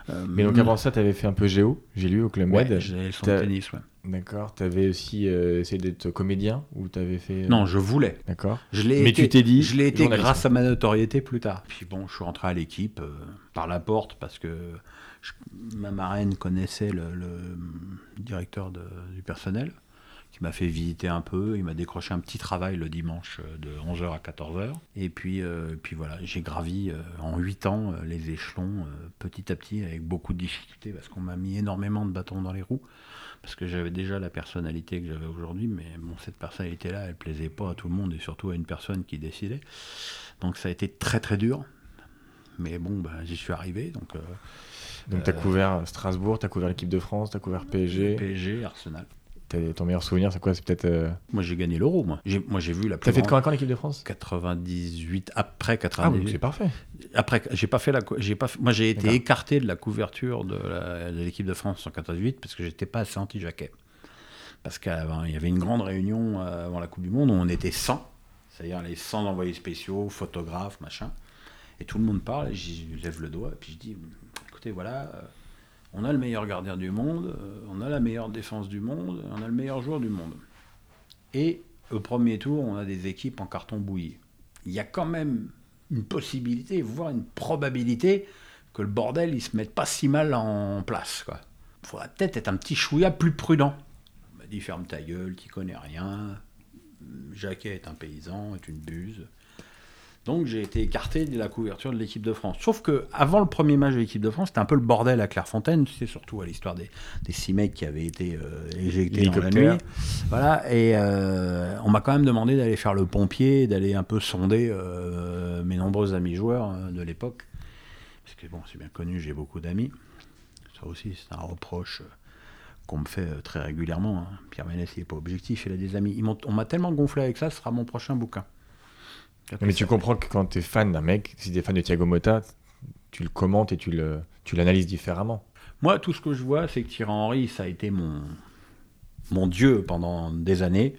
euh, Mais donc avant ça, tu avais fait un peu géo, j'ai lu au Club ouais, Med. j'ai le de tennis, ouais. D'accord. Tu avais aussi euh, essayé d'être comédien ou tu avais fait. euh, Non, je voulais. D'accord. Je l'ai Mais été, tu t'es dit Je l'ai été grâce à ma notoriété plus tard. Puis bon, je suis rentré à l'équipe euh, par la porte parce que je- ma marraine connaissait le, le directeur de- du personnel qui m'a fait visiter un peu. Il m'a décroché un petit travail le dimanche euh, de 11h à 14h. Et puis, euh, puis voilà, j'ai gravi euh, en 8 ans euh, les échelons petit à petit avec beaucoup de difficultés parce qu'on m'a mis énormément de bâtons dans les roues. Parce que j'avais déjà la personnalité que j'avais aujourd'hui, mais bon, cette personnalité-là, elle plaisait pas à tout le monde et surtout à une personne qui décidait. Donc ça a été très très dur. Mais bon, bah, j'y suis arrivé. Donc Donc tu as couvert Strasbourg, tu as couvert l'équipe de France, tu as couvert PSG. PSG, Arsenal. Ton meilleur souvenir, c'est quoi? C'est peut-être. euh, Moi j'ai gagné l'euro, moi. J'ai, moi j'ai vu la plus T'as fait de quand à quand l'équipe de France? 98 après Ah, 98. oui, c'est parfait. après j'ai pas fait la j'ai pas moi j'ai été écarté de la couverture de, la- de l'équipe de France en 98 parce que j'étais pas assez anti-jaquet. Parce qu'il y avait une grande réunion euh, avant la Coupe du Monde où on était 100, c'est-à-dire les 100 envoyés spéciaux, photographes, machin. Et tout le monde parle, et j'y lève le doigt, et puis je dis écoutez, voilà, euh, on a le meilleur gardien du monde, euh, on a la meilleure défense du monde, on a le meilleur joueur du monde. Et au premier tour, on a des équipes en carton bouilli. Il y a quand même une possibilité, voire une probabilité que le bordel, il se mette pas si mal en place. Il faudrait peut-être être un petit chouïa plus prudent. On m'a dit ferme ta gueule, tu connais rien. Jacquet est un paysan, est une buse. Donc j'ai été écarté de la couverture de l'équipe de France. Sauf que avant le premier match de l'équipe de France, c'était un peu le bordel à Clairefontaine, c'est surtout à l'histoire des, des six mecs qui avaient été euh, éjectés dans la nuit. Voilà, et euh, on m'a quand même demandé d'aller faire le pompier, d'aller un peu sonder euh, mes nombreux amis joueurs euh, de l'époque. Parce que bon, c'est bien connu, j'ai beaucoup d'amis. Ça aussi, c'est un reproche qu'on me fait très régulièrement. hein. Pierre Ménès, il n'est pas objectif, il a des amis. Ils on m'a tellement gonflé avec ça, ce sera mon prochain bouquin. Mais tu comprends que quand tu es fan d'un mec, si tu es fan de Thiago Motta, tu le commentes et tu le- tu l'analyses différemment. Moi, tout ce que je vois, c'est que Thierry Henry, ça a été mon, mon dieu pendant des années,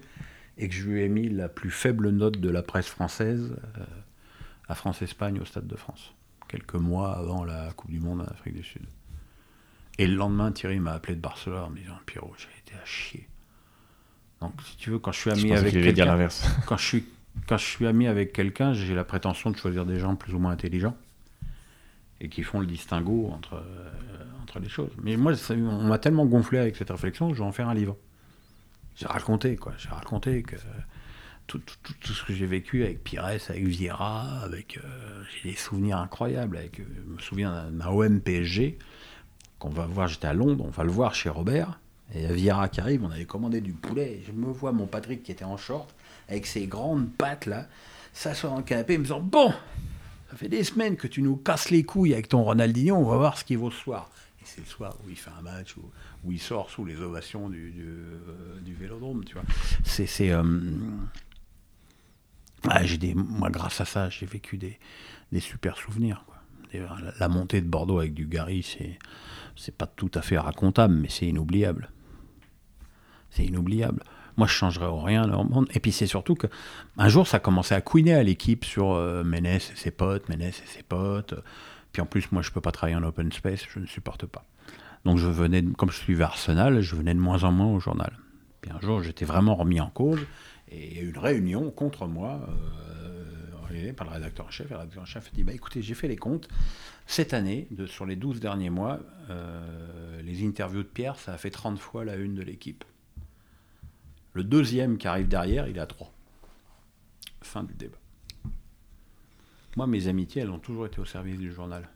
et que je lui ai mis la plus faible note de la presse française euh, à France-Espagne au Stade de France, quelques mois avant la Coupe du Monde en Afrique du Sud. Et le lendemain, Thierry m'a appelé de Barcelone en me disant Pierrot, j'ai été à chier. Donc, si tu veux, quand je suis Je ami pensais avec qu'il allait dire l'inverse. quand je suis quand je suis ami avec quelqu'un, j'ai la prétention de choisir des gens plus ou moins intelligents et qui font le distinguo entre, euh, entre les choses. Mais moi, on m'a tellement gonflé avec cette réflexion que je vais en faire un livre. J'ai raconté, quoi. J'ai raconté que tout, tout- tout- ce que j'ai vécu avec Pires, avec Vieira, avec. euh, j'ai des souvenirs incroyables. Euh, je me souviens d'un OM PSG qu'on va voir, j'étais à Londres, on va le voir chez Robert. Et il y a Vieira qui arrive, on avait commandé du poulet. Et je me vois mon Patrick qui était en short, avec ses grandes pattes là, s'asseoir dans le canapé, me disant Bon, ça fait des semaines que tu nous casses les couilles avec ton Ronaldinho, on va voir ce qu'il vaut ce soir. Et c'est le soir où il fait un match, où, il sort sous les ovations du, du, euh, vélodrome, tu vois. C'est. ah, j'ai des, moi, grâce à ça, j'ai vécu des, des super souvenirs. La, la montée de Bordeaux avec du Gary, c'est, c'est pas tout à fait racontable, mais c'est inoubliable. C'est inoubliable. Moi, je changerais rien le monde. Et puis, c'est surtout que un jour, ça commençait à couiner à l'équipe sur euh, Ménès et ses potes, Ménès et ses potes. Puis en plus, moi, je peux pas travailler en open space, je ne supporte pas. Donc, je venais, comme je suivais Arsenal, je venais de moins en moins au journal. Puis un jour, j'étais vraiment remis en cause. Et il y a eu une réunion contre moi, euh, par le rédacteur en chef. Le rédacteur en chef dit bah, écoutez, j'ai fait les comptes. Cette année, sur les 12 derniers mois, euh, les interviews de Pierre, ça a fait 30 fois la une de l'équipe. Le deuxième qui arrive derrière, il est à 3. Fin du débat. Moi, mes amitiés, elles ont toujours été au service du journal.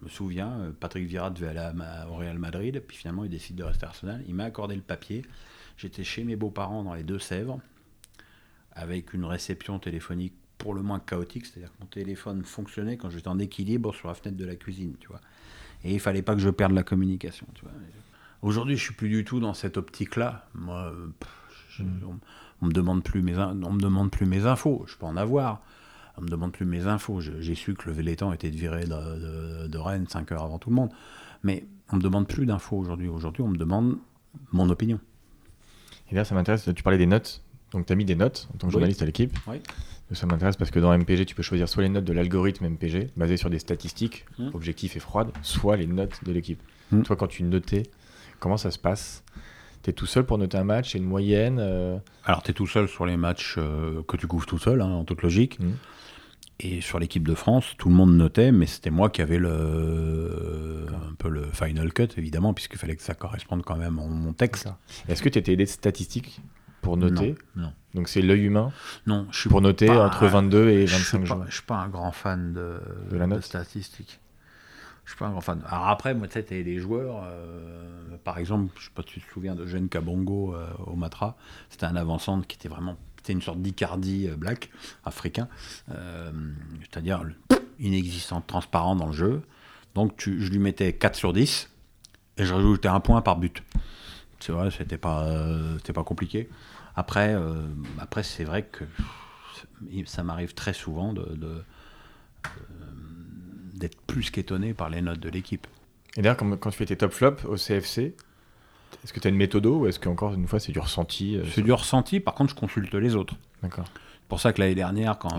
me souviens, euh, Patrick Vieira devait aller à au Real Madrid, puis finalement il décide de rester à Arsenal. Il m'a accordé le papier. J'étais chez mes beaux-parents dans les Deux-Sèvres, avec une réception téléphonique pour le moins chaotique, c'est-à-dire que mon téléphone fonctionnait quand j'étais en équilibre sur la fenêtre de la cuisine, tu vois. Et il fallait pas que je perde la communication, tu vois. Aujourd'hui, je suis plus du tout dans cette optique-là. Moi, je- on, on me demande plus mes, on me demande plus mes infos. Je peux en avoir. On me demande plus mes infos. J'ai su que le Vélétan était viré de, de, de Rennes 5 heures avant tout le monde. Mais on me demande plus d'infos aujourd'hui. Aujourd'hui, on me demande mon opinion. Et là, ça m'intéresse, tu parlais des notes. Donc, tu as mis des notes en tant que Oui. journaliste à l'équipe. Oui. Ça m'intéresse parce que dans MPG, tu peux choisir soit les notes de l'algorithme MPG, basées sur des statistiques Mm. objectives et froides, soit les notes de l'équipe. Mm. Toi, quand tu notais, comment ça se passe? Tu es tout seul pour noter un match? C'est une moyenne euh, Alors, tu es tout seul sur les matchs euh, que tu couvres tout seul, hein, en toute logique. Mm. Et sur l'équipe de France, tout le monde notait, mais c'était moi qui avais le, un peu le final cut, évidemment, puisqu'il fallait que ça corresponde quand même à mon texte. Est-ce que tu étais aidé de statistiques pour noter? Non, non. Donc, c'est l'œil humain? Non, je suis pour noter pas- entre 22 et je suis 25 pas- jours. Je suis pas un grand fan de, De la note? statistiques. Je suis pas fan. Alors après, moi, tu sais, t'as les joueurs. euh, par exemple, je sais pas si tu te souviens de Jeanne Kabongo euh, au Matra. C'était un avant-centre qui était vraiment. C'était une sorte d'Icardi euh, black, africain. Euh, C'est-à-dire inexistant, transparent dans le jeu. Donc je lui mettais 4 sur 10 et je rajoutais un point par but. C'est vrai, c'était pas, euh, c'était pas compliqué. Après, euh, après c'est vrai que ça m'arrive très souvent de, euh, d'être plus qu'étonné par les notes de l'équipe. Et d'ailleurs, quand, quand tu fais tes top flops au CFC, est-ce que tu as une méthode ou est-ce qu'encore une fois, c'est du ressenti euh, C'est du ressenti, par contre, je consulte les autres. D'accord. C'est pour ça que l'année dernière, quand il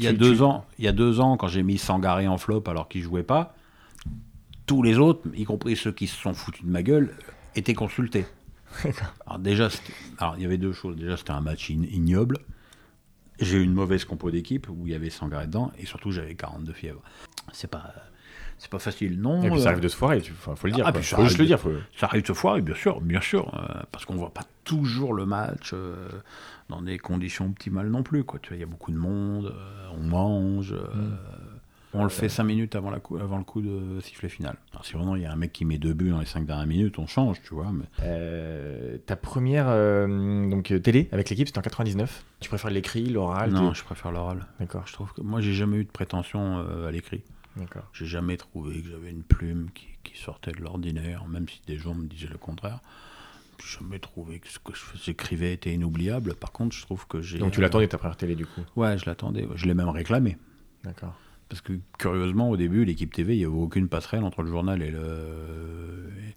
y a- deux tu- ans, il y a deux ans, quand j'ai mis Sangaré en flop alors qu'il jouait pas, tous les autres, y compris ceux qui se sont foutus de ma gueule, étaient consultés. Alors déjà, alors il y avait deux choses. Déjà, c'était un match ignoble. J'ai eu une mauvaise compo d'équipe où il y avait Sangaré dedans, et surtout j'avais 42 fièvres. C'est pas, c'est pas facile, non. Et puis ça euh, arrive de se foirer, il faut le dire. Ah, puis ça faut juste arrive le dire. Faut... Ça arrive de foirer, bien sûr, bien sûr, euh, parce qu'on voit pas toujours le match euh, dans des conditions optimales non plus. Quoi. Tu vois, il y a beaucoup de monde, euh, on mange, Mm. On le fait 5 minutes avant, la coup, avant le coup de sifflet final. Alors, si vraiment il y a un mec qui met deux buts dans les 5 dernières minutes, on change, tu vois. Mais... Euh, ta première euh, donc, euh, télé avec l'équipe, c'était en 99. Tu préfères l'écrit, l'oral non, je préfère l'oral. D'accord. Je trouve que moi, j'ai jamais eu de prétention euh, à l'écrit. D'accord. J'ai jamais trouvé que j'avais une plume qui, qui sortait de l'ordinaire, même si des gens me disaient le contraire. J'ai jamais trouvé que ce que j'écrivais était inoubliable. Par contre, je trouve que j'ai. Donc tu l'attendais ta première télé du coup? Ouais, je l'attendais. Je l'ai même réclamé. D'accord. Parce que curieusement, au début, l'équipe TV, il n'y avait aucune passerelle entre le journal et le. et.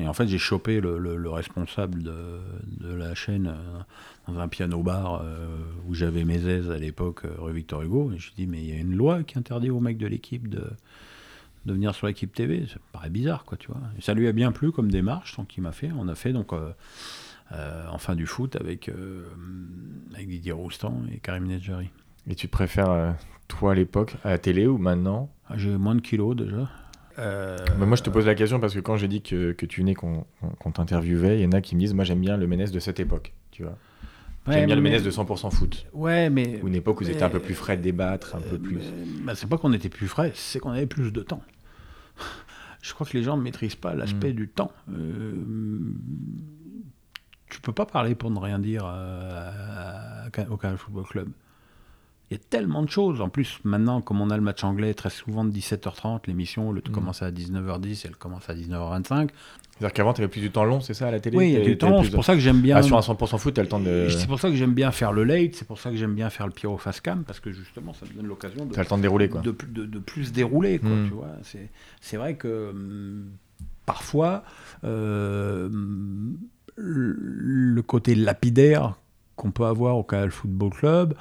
Et en fait, j'ai chopé le, le- le responsable de, la chaîne euh, dans un piano-bar euh, où j'avais mes aises à l'époque, euh, rue Victor Hugo. Et je lui dis, mais il y a une loi qui interdit aux mecs de l'équipe de, venir sur l'équipe TV. Ça paraît bizarre, quoi, tu vois. Et ça lui a bien plu comme démarche, donc il m'a fait. On a fait donc. en fin du foot avec, Didier Roustan et Karim Nedjari. Et tu préfères, toi à l'époque, à la télé ou maintenant Ah, J'ai moins de kilos déjà. Euh, Mais Moi je te pose la question parce que quand j'ai dit que, que tu venais qu'on qu'on- qu'on t'interviewait, il y en a qui me disent Moi j'aime bien le Ménès de cette époque. Tu vois ouais, J'aime bien le mais- Ménès de 100% foot. Ouais, mais. Ou une époque où vous étiez mais- un peu plus frais de débattre, un peu euh, plus. mais- bah, c'est pas qu'on était plus frais, c'est qu'on avait plus de temps. Je crois que les gens ne maîtrisent pas l'aspect Mm. du temps. Euh, tu peux pas parler pour ne rien dire à- à- au Canal Football Club. Il y a tellement de choses. En plus, maintenant, comme on a le match anglais très souvent de 17h30, l'émission, le Mm. commence à 19h10, elle commence à 19h25. C'est-à-dire qu'avant tu avais plus du temps long, c'est ça à la télé? Oui, il y a du temps. t'avais C'est pour ça que j'aime bien. Ah, sur un 100% foot, t'as le temps de. C'est pour ça que j'aime bien faire le late, c'est pour ça que j'aime bien faire le pyro face cam, parce que justement, ça me donne l'occasion de, le temps de dérouler quoi. de, de- de plus dérouler. Quoi, Mm. tu vois. C'est, vrai que hum, parfois, euh, le côté lapidaire qu'on peut avoir au Canal Football Club,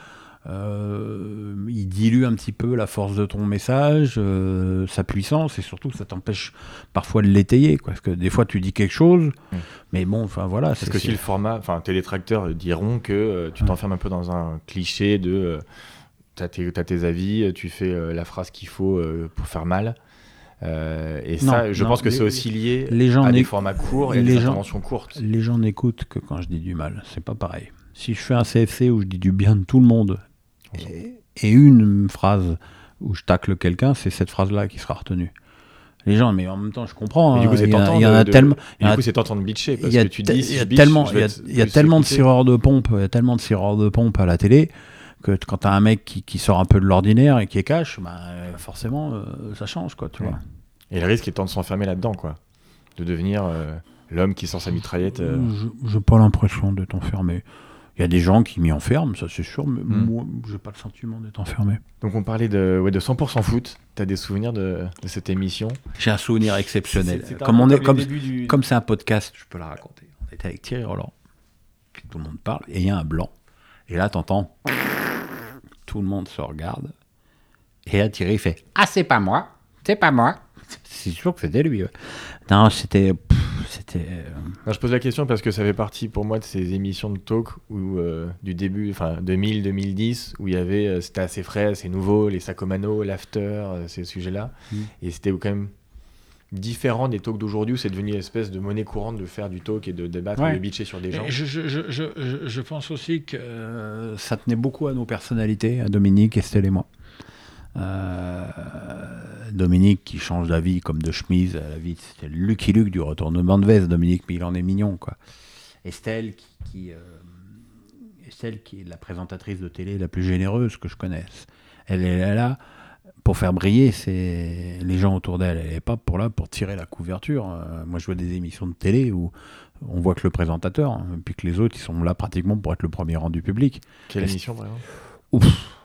euh, il dilue un petit peu la force de ton message, euh, sa puissance, et surtout ça t'empêche parfois de l'étayer. Parce que des fois tu dis quelque chose, Mm. mais bon, enfin voilà. Parce que si le format, enfin, tes détracteurs diront que euh, tu t'enfermes un peu dans un cliché de t'as tes, tes avis, tu fais la phrase qu'il faut pour faire mal. Euh, et Non, ça, je non, pense que c'est aussi lié les gens à des formats courts et à les des gens- interventions courtes. Les gens n'écoutent que quand je dis du mal. C'est pas pareil. Si je fais un CFC où je dis du bien de tout le monde et, et une phrase où je tacle quelqu'un, c'est cette phrase-là qui sera retenue. Les gens, mais en même temps, je comprends. Mais du hein, coup, c'est il y, en a- tentant il y en a de- de- tellement. du coup, c'est tentant de bitcher parce que tu dis, il y a tellement, il y a, tellement de écouté. sireurs de pompe, il y a tellement de de pompe à la télé que quand t'as un mec qui, qui sort un peu de l'ordinaire et qui est cash, bah, forcément, euh, ça change, quoi, tu Ouais. vois. Et le risque étant de s'enfermer là-dedans, quoi. De devenir euh, l'homme qui sort sa mitraillette. euh, Je J'ai pas l'impression d'être enfermé. Il y a des gens qui m'y enferment, ça c'est sûr, mais Mm. moi, j'ai pas le sentiment d'être enfermé. Donc on parlait de, ouais, de 100% foot. T'as des souvenirs de, de cette émission? J'ai un souvenir exceptionnel. C'est- c'est un Comme peu on est, le comme, début du- comme c'est un podcast, je peux la raconter. On était avec Thierry Roland, puis tout le monde parle, et il y a un blanc. Et là, t'entends, tout le monde se regarde, et là, Thierry fait Ah, c'est pas moi, c'est pas moi. C'est sûr que c'était lui. ouais. Non, c'était. C'était. euh, Non, je pose la question parce que ça fait partie pour moi de ces émissions de talk où, euh, du début, enfin 2000-2010, où il y avait, euh, c'était assez frais, assez nouveau, les Sacomano, l'after, euh, ces sujets-là. Mm. Et c'était quand même différent des talks d'aujourd'hui où c'est devenu une espèce de monnaie courante de faire du talk et de débattre Ouais. et de bitcher sur des gens. Je, je- je- je- je- je pense aussi que euh, ça tenait beaucoup à nos personnalités, à Dominique, Estelle et moi. Euh, Dominique qui change d'avis comme de chemise à la vie, c'était Lucky Luke du retournement de veste, Dominique, mais il en est mignon, quoi. Estelle qui, qui, euh, Estelle qui est la présentatrice de télé la plus généreuse que je connaisse. Elle est là pour faire briller c'est les gens autour d'elle. Elle n'est pas pour là pour tirer la couverture. Euh, moi, je vois des émissions de télé où on voit que le présentateur, hein, puis que les autres, ils sont là pratiquement pour être le premier rang du public. Quelle émission, par exemple Ouf,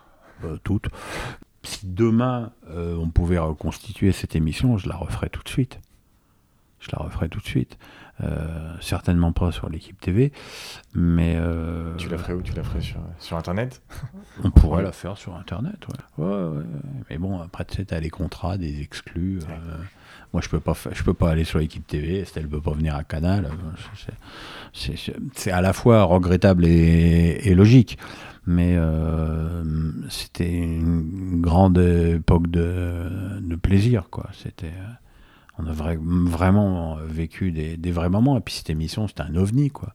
euh, toutes. Si demain euh, on pouvait reconstituer cette émission, je la referais tout de suite. Je la referais tout de suite. Euh, certainement pas sur l'équipe TV, mais euh, Tu la ferais où? Tu la ferais sur, sur Internet? On pourrait la faire sur Internet. Ouais. Ouais. Mais bon, après, tu sais, t'as les contrats, des exclus. moi, je peux pas, je peux pas aller sur l'équipe TV. Estelle peut pas venir à Canal. c'est- à la fois regrettable et, et logique. Mais euh, c'était une grande époque de, plaisir, quoi. C'était, euh, on a vra- vraiment vécu des, vrais moments. Et puis cette émission, c'était un ovni, quoi.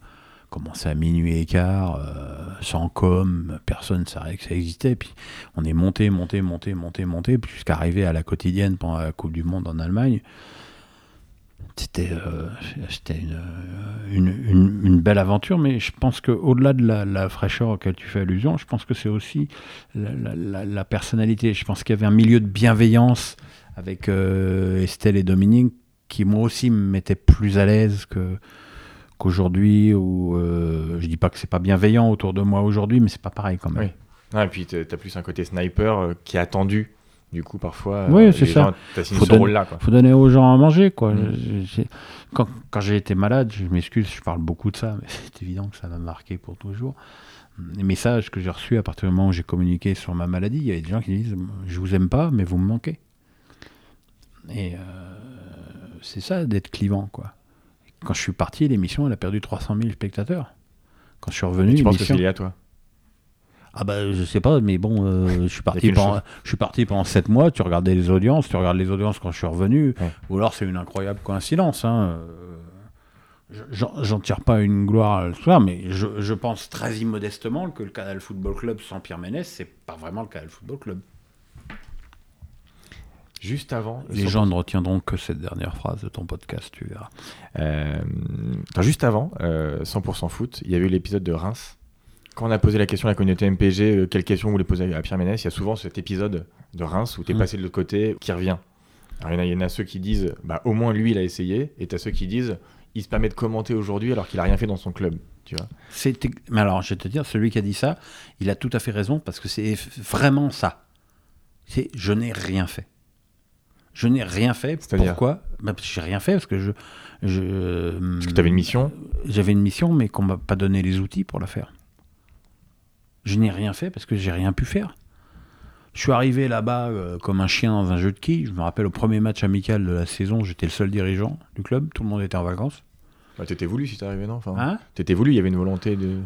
Commençait à minuit et quart, euh, sans com, personne ne savait que ça existait. Puis on est monté, monté, monté, monté, monté, jusqu'à arriver à la quotidienne pendant la Coupe du Monde en Allemagne. C'était euh, une, belle aventure, mais je pense qu'au-delà de la, la fraîcheur auquel tu fais allusion, je pense que c'est aussi la, personnalité. Je pense qu'il y avait un milieu de bienveillance avec euh, Estelle et Dominique qui, moi aussi, me mettait plus à l'aise qu'aujourd'hui. Ou euh, je dis pas que c'est pas bienveillant autour de moi aujourd'hui, mais c'est pas pareil quand même. Oui. Non, et puis t'as t'as plus un côté sniper euh, qui est attendu. Du coup, parfois, Oui, euh, c'est ça. Faut ce donner- rôle-là. quoi. faut donner aux gens à manger quoi. Mm. Quand, quand j'ai été malade, je m'excuse, je parle beaucoup de ça, mais c'est évident que ça m'a marqué pour toujours. Les messages que j'ai reçus à partir du moment où j'ai communiqué sur ma maladie, il y avait des gens qui disent Je vous aime pas, mais vous me manquez. Et euh, c'est ça d'être clivant quoi. Quand je suis parti, l'émission elle a perdu 300 000 spectateurs. Quand je suis revenu, Tu penses que c'est lié à toi? Ah bah je sais pas, mais bon, euh, je suis parti pendant, je suis parti pendant 7 mois. Tu regardais les audiences, tu regardes les audiences quand je suis revenu, Ouais. ou alors c'est une incroyable coïncidence. Hein. euh, J'en tire pas une gloire ce soir, mais je, je pense très immodestement que le Canal Football Club sans Pierre Ménès, c'est pas vraiment le Canal Football Club. Juste avant. Les gens ne retiendront que cette dernière phrase de ton podcast, tu verras. Euh, juste avant, euh, 100% foot, il y avait eu l'épisode de Reims. Quand on a posé la question à la communauté MPG, euh, quelle question vous voulez poser à Pierre Ménès, il y a souvent cet épisode de Reims où tu es Mm. passé de l'autre côté qui revient. Alors, il y en a- il y, en a ceux qui disent, bah, au moins lui, il a essayé, et tu as ceux qui disent, il se permet de commenter aujourd'hui alors qu'il a rien fait dans son club. Tu vois Mais alors, je vais te dire, celui qui a dit ça, il a tout à fait raison parce que c'est vraiment ça. C'est je n'ai rien fait. Je n'ai rien fait. Pourquoi? Bah, parce que J'ai rien fait parce que je. je Parce que tu avais une mission. J'avais une mission, mais qu'on m'a pas donné les outils pour la faire. Je n'ai rien fait parce que j'ai rien pu faire. Je suis arrivé là-bas euh, comme un chien dans un jeu de quilles. Je me rappelle au premier match amical de la saison, j'étais le seul dirigeant du club. Tout le monde était en vacances. Bah, t'étais voulu si t'es arrivé, non enfin, Hein T'étais voulu, il y avait une volonté de.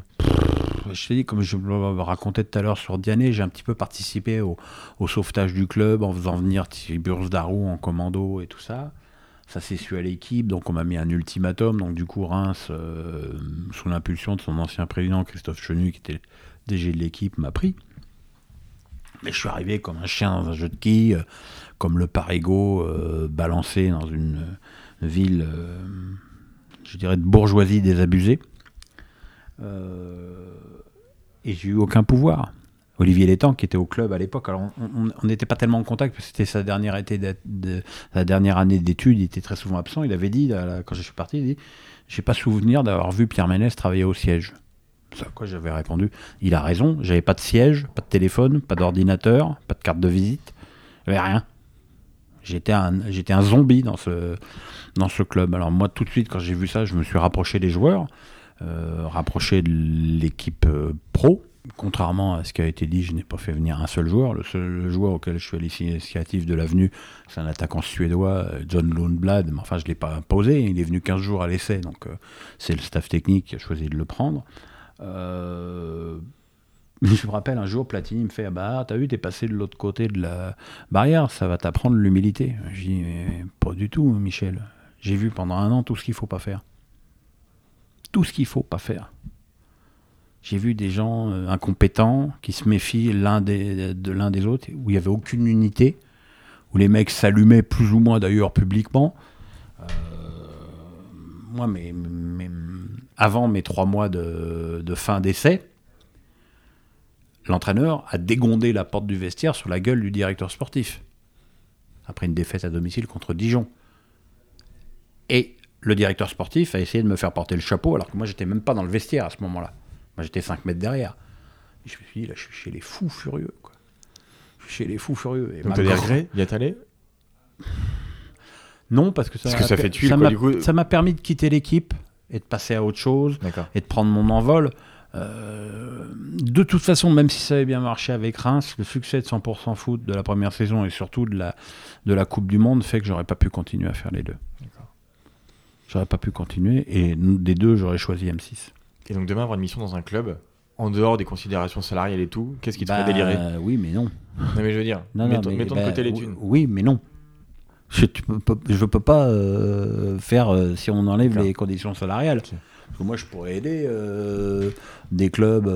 Je t'ai dit, comme je le racontais tout à l'heure sur Diané, j'ai un petit peu participé au, au sauvetage du club en faisant venir Tiburce Darou en commando et tout ça. Ça s'est su à l'équipe, donc on m'a mis un ultimatum. Donc du coup, Reims, euh, sous l'impulsion de son ancien président Christophe Chenu, qui était DG de l'équipe, m'a pris. Mais je suis arrivé comme un chien dans un jeu de quilles, euh, comme le parigot euh, balancé dans une, une ville, euh, je dirais, de bourgeoisie désabusée. Euh, et j'ai eu aucun pouvoir. Olivier Létang, qui était au club à l'époque, alors on- n'était pas tellement en contact parce que c'était sa dernière, année d'études, il était très souvent absent. Il avait dit, quand je suis parti, il dit J'ai pas souvenir d'avoir vu Pierre Ménès travailler au siège. Ça, quoi, j'avais répondu Il a raison, j'avais pas de siège, pas de téléphone, pas d'ordinateur, pas de carte de visite, j'avais rien. J'étais un, j'étais un zombie dans ce, dans ce club. Alors moi, tout de suite, quand j'ai vu ça, je me suis rapproché des joueurs, euh, rapproché de l'équipe euh, pro. Contrairement à ce qui a été dit, je n'ai pas fait venir un seul joueur. Le seul joueur auquel je suis à l'initiative de l'avenue, c'est un attaquant suédois, euh, John Lundblad. Mais enfin, je ne l'ai pas posé. Il est venu 15 jours à l'essai, donc c'est le staff technique qui a choisi de le prendre. Euh, je me rappelle un jour, Platini me fait ah Bah, t'as vu, t'es passé de l'autre côté de la barrière, ça va t'apprendre l'humilité. Je dis Pas du tout, Michel. J'ai vu pendant un an tout ce qu'il faut pas faire. Tout ce qu'il faut pas faire. J'ai vu des gens euh, incompétents qui se méfient l'un des, de l'un des autres, où il n'y avait aucune unité, où les mecs s'allumaient plus ou moins d'ailleurs publiquement. Moi, mes- mes- avant mes trois mois de, de fin d'essai, l'entraîneur a dégondé la porte du vestiaire sur la gueule du directeur sportif, après une défaite à domicile contre Dijon. Et le directeur sportif a essayé de me faire porter le chapeau, alors que moi, j'étais même pas dans le vestiaire à ce moment-là. Moi, j'étais 5 mètres derrière. Et je me suis dit, là, je suis chez les fous furieux. Quoi. Je suis chez les fous furieux. Et Donc t'as regrets d'y être allé Non, parce que ça Parce m'a que ça fait tuile, ça quoi, du coup. Ça m'a permis de quitter l'équipe et de passer à autre chose et de prendre mon envol. Euh, de toute façon, même si ça avait bien marché avec Reims, le succès de 100% foot de la première saison et surtout de la, de la Coupe du Monde fait que j'aurais pas pu continuer à faire les deux. J'aurais pas pu continuer et des deux, j'aurais choisi M6. Et donc demain avoir une mission dans un club, en dehors des considérations salariales et tout, qu'est-ce qui te Bah, ferait délirer? Oui, mais non. Non mais je veux dire, Non, non, mettons, mais- mettons de bah, côté les thunes. Oui, mais non. Je ne peux, pas euh, faire euh, si on enlève les conditions salariales. Ok. Parce que moi, je pourrais aider euh, des clubs.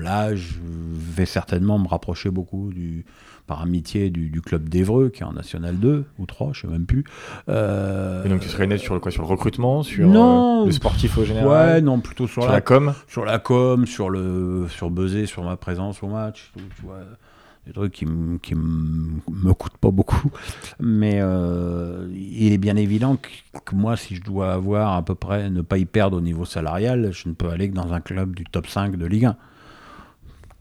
là, je vais certainement me rapprocher beaucoup du, par amitié du, du club d'Evreux, qui est en National 2 ou 3, je sais même plus. Et donc tu serais net sur le quoi Sur le recrutement, sur Non. le sportif au Ouais, général, non, plutôt sur, sur la la com. sur la com, sur le sur buzzer, sur ma présence au match, tout, tu vois, des trucs qui, qui me coûtent pas beaucoup. Mais euh, il est bien évident que, que moi, si je dois avoir à peu près, ne pas y perdre au niveau salarial, je ne peux aller que dans un club du top 5 de Ligue 1.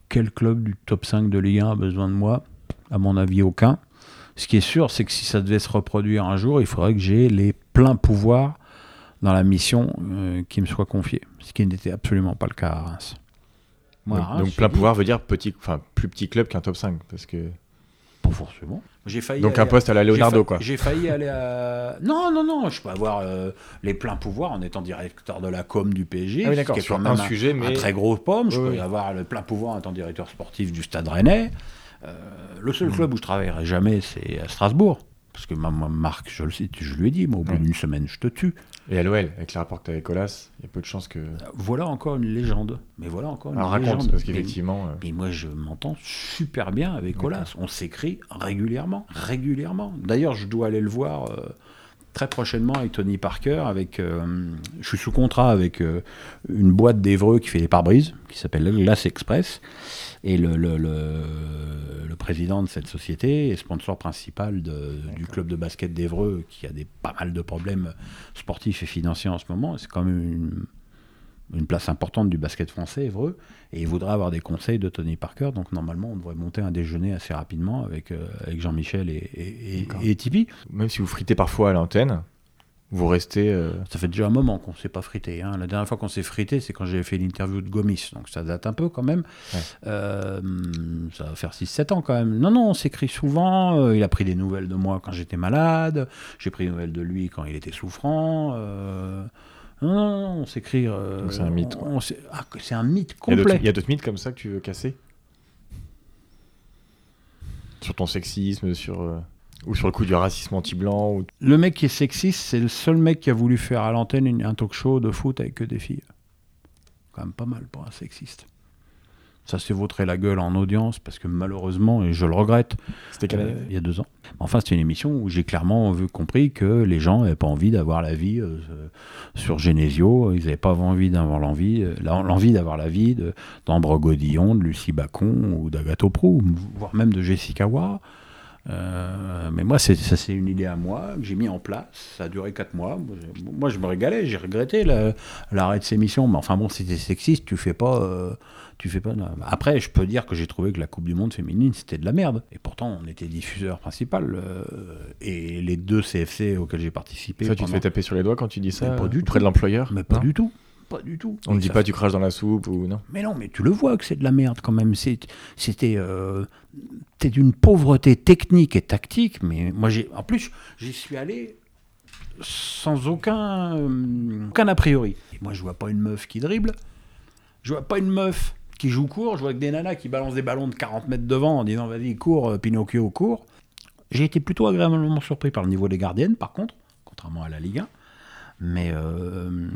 Quel club du top 5 de Ligue 1 a besoin de moi? À mon avis, aucun. Ce qui est sûr, c'est que si ça devait se reproduire un jour, il faudrait que j'ai les pleins pouvoirs dans la mission euh, qui me soit confiée, ce qui n'était absolument pas le cas à Reims. Moi, donc, plein dit, pouvoir veut dire petit, enfin plus petit club qu'un top 5 parce que Pas forcément. J'ai failli. donc un poste à la Leonardo quoi. J'ai failli aller à. Non, non, non, je peux avoir euh, les pleins pouvoirs en étant directeur de la com du PSG. Ah oui d'accord sur quand un même sujet un mais très gros pomme. Je Oui, peux oui. avoir le plein pouvoir en étant directeur sportif du Stade Rennais. Euh, le seul club où je travaillerai jamais, c'est à Strasbourg. Parce que ma, ma Marc, je le cite, je lui ai dit, moi, au bout Ouais. d'une semaine, je te tue. et à l'OL avec les rapports que tu avec Colas, il y a peu de chances que Voilà encore une légende. Mais voilà encore une Alors, légende. raconte parce qu'effectivement euh, Mais moi, je m'entends super bien avec Olas. On s'écrit régulièrement, régulièrement. D'ailleurs, je dois aller le voir euh, très prochainement avec Tony Parker. Avec, euh, je suis sous contrat avec euh, une boîte d'Evreux qui fait des pare-brises, qui s'appelle Glass Express. Et le, le, le- le président de cette société est sponsor principal de- du club de basket d'Evreux, qui a des, pas mal de problèmes sportifs et financiers en ce moment. C'est quand même une, une place importante du basket français, Évreux, et il voudrait avoir des conseils de Tony Parker. Donc normalement, on devrait monter un déjeuner assez rapidement avec, euh, avec Jean-Michel et, et, et Tipeee. même si vous fritez parfois à l'antenne, vous restez euh, Ça fait déjà un moment qu'on ne s'est pas frité. hein. La dernière fois qu'on s'est frité, c'est quand j'avais fait l'interview de Gomis. Donc ça date un peu quand même. Ouais. Euh, ça va faire 6-7 ans quand même. Non, non, on s'écrit souvent. Euh, il a pris des nouvelles de moi quand j'étais malade. J'ai pris des nouvelles de lui quand il était souffrant. Euh, Non, non, non, on s'écrit. c'est un mythe, on- on ah, c'est un mythe complet. il y a d'autres mythes comme ça que tu veux casser? Sur ton sexisme, sur ou sur le coup du racisme anti-blanc ou... Le mec qui est sexiste, c'est le seul mec qui a voulu faire à l'antenne un talk show de foot avec que des filles. Quand même pas mal pour un sexiste. Ça s'est vautré la gueule en audience parce que malheureusement, et je le regrette, C'était euh, il y a deux ans. Enfin, c'était une émission où j'ai clairement vu, compris que les gens n'avaient pas envie d'avoir la vie euh, sur Genesio, ils n'avaient pas envie d'avoir l'envie, euh, l'envie d'avoir la vie de- d'Ambre Godillon, de Lucie Bacon ou d'Agathe Prou, voire même de Jessica Ward. Euh, mais moi, c'est- ça c'est une idée à moi que j'ai mis en place. Ça a duré quatre mois. Moi, je- me régalais. J'ai regretté la- l'arrêt de ces émissions. Mais enfin bon, si t'es sexiste, tu fais pas. euh, tu fais pas. Après, je peux dire que j'ai trouvé que la Coupe du Monde féminine c'était de la merde. Et pourtant, on était diffuseur principal. euh, et les deux CFC auxquels j'ai participé. Ça, tu te fais taper sur les doigts quand tu dis ça pas du tout. de l'employeur Mais pas Non du tout. Pas du tout. On ne dit ça pas tu craches dans la soupe ou non? Mais non, mais tu le vois que c'est de la merde quand même. C'était euh, d'une pauvreté technique et tactique. Mais moi, j'ai en plus, j'y suis allé sans aucun, euh, aucun a priori. Et moi, je vois pas une meuf qui dribble. Je vois pas une meuf qui joue court. Je vois que des nanas qui balancent des ballons de 40 mètres devant en disant vas-y, cours, euh, Pinocchio, cours. J'ai été plutôt agréablement surpris par le niveau des gardiennes, par contre, contrairement à la Ligue 1. Mais euh,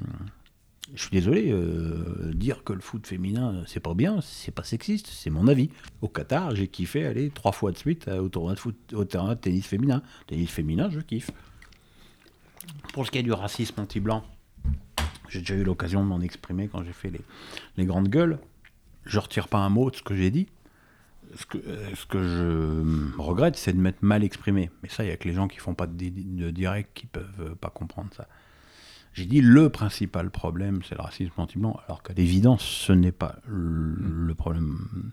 je suis désolé, euh, dire que le foot féminin c'est pas bien, c'est pas sexiste, c'est mon avis. Au Qatar, j'ai kiffé aller trois fois de suite euh, au tournoi de foot, au terrain de tennis féminin. Tennis féminin, je kiffe. Pour ce qui est du racisme anti-blanc, j'ai déjà eu l'occasion de m'en exprimer quand j'ai fait les, grandes gueules. Je retire pas un mot de ce que j'ai dit. Ce que, euh, je regrette, c'est de m'être mal exprimé. Mais ça, il y a que les gens qui font pas de, de direct qui peuvent pas comprendre ça. J'ai dit le principal problème, c'est le racisme anti-blanc, alors qu'à l'évidence, ce n'est pas le, le problème.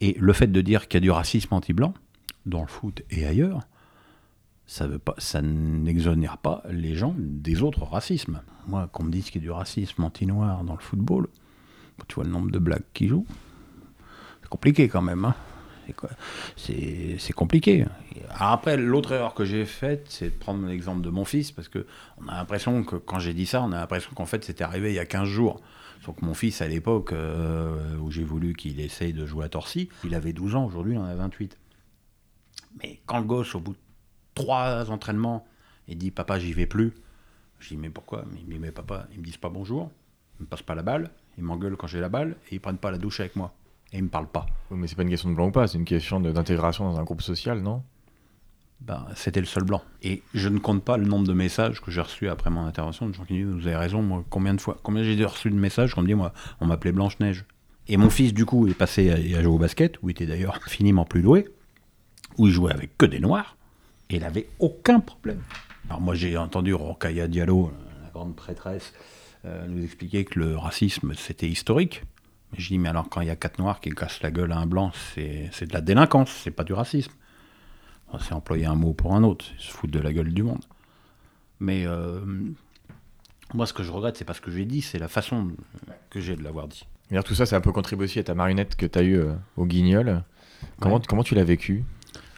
Et le fait de dire qu'il y a du racisme anti-blanc, dans le foot et ailleurs, ça veut pas, ça n'exonère pas les gens des autres racismes. Moi, qu'on me dise qu'il y a du racisme anti-noir dans le football, tu vois le nombre de blagues qui jouent, c'est compliqué quand même. hein. C'est compliqué. Après, l'autre erreur que j'ai faite, c'est de prendre l'exemple de mon fils, parce que on a l'impression que quand j'ai dit ça, on a l'impression qu'en fait c'était arrivé il y a 15 jours. Sauf que mon fils, à l'époque euh, où j'ai voulu qu'il essaye de jouer à Torcy, il avait 12 ans, aujourd'hui il en a 28. Mais quand le gosse, au bout de trois entraînements, il dit Papa, j'y vais plus. Je dis Mais pourquoi? Il me dit Mais papa, ils me disent pas bonjour, ils me passent pas la balle, ils m'engueulent quand j'ai la balle, et ils prennent pas la douche avec moi. Et ils me parlent pas. Oui, Mais c'est pas une question de blanc ou pas, c'est une question d'intégration dans un groupe social, non? Ben, c'était le seul blanc. Et je ne compte pas le nombre de messages que j'ai reçus après mon intervention de gens qui disent Vous avez raison, moi, combien de fois Combien j'ai reçu de messages qu'on me dit Moi, on m'appelait Blanche-Neige. Et mon fils, du coup, est passé à, à jouer au basket, où il était d'ailleurs finiment plus doué, où il jouait avec que des noirs, et il avait aucun problème. Alors, moi, j'ai entendu Rokhaya Diallo, la grande prêtresse, euh, nous expliquer que le racisme, c'était historique. Je dis Mais alors, quand il y a quatre noirs qui cassent la gueule à un blanc, c'est de la délinquance, c'est pas du racisme. C'est employer un mot pour un autre, c'est se foutre de la gueule du monde. Mais euh, moi, ce que je regrette, c'est pas ce que j'ai dit, c'est la façon que j'ai de l'avoir dit. D'ailleurs, tout ça, c'est un peu contribué aussi à ta marionnette que tu as eue euh, au Guignol. Comment, Ouais. comment tu l'as vécu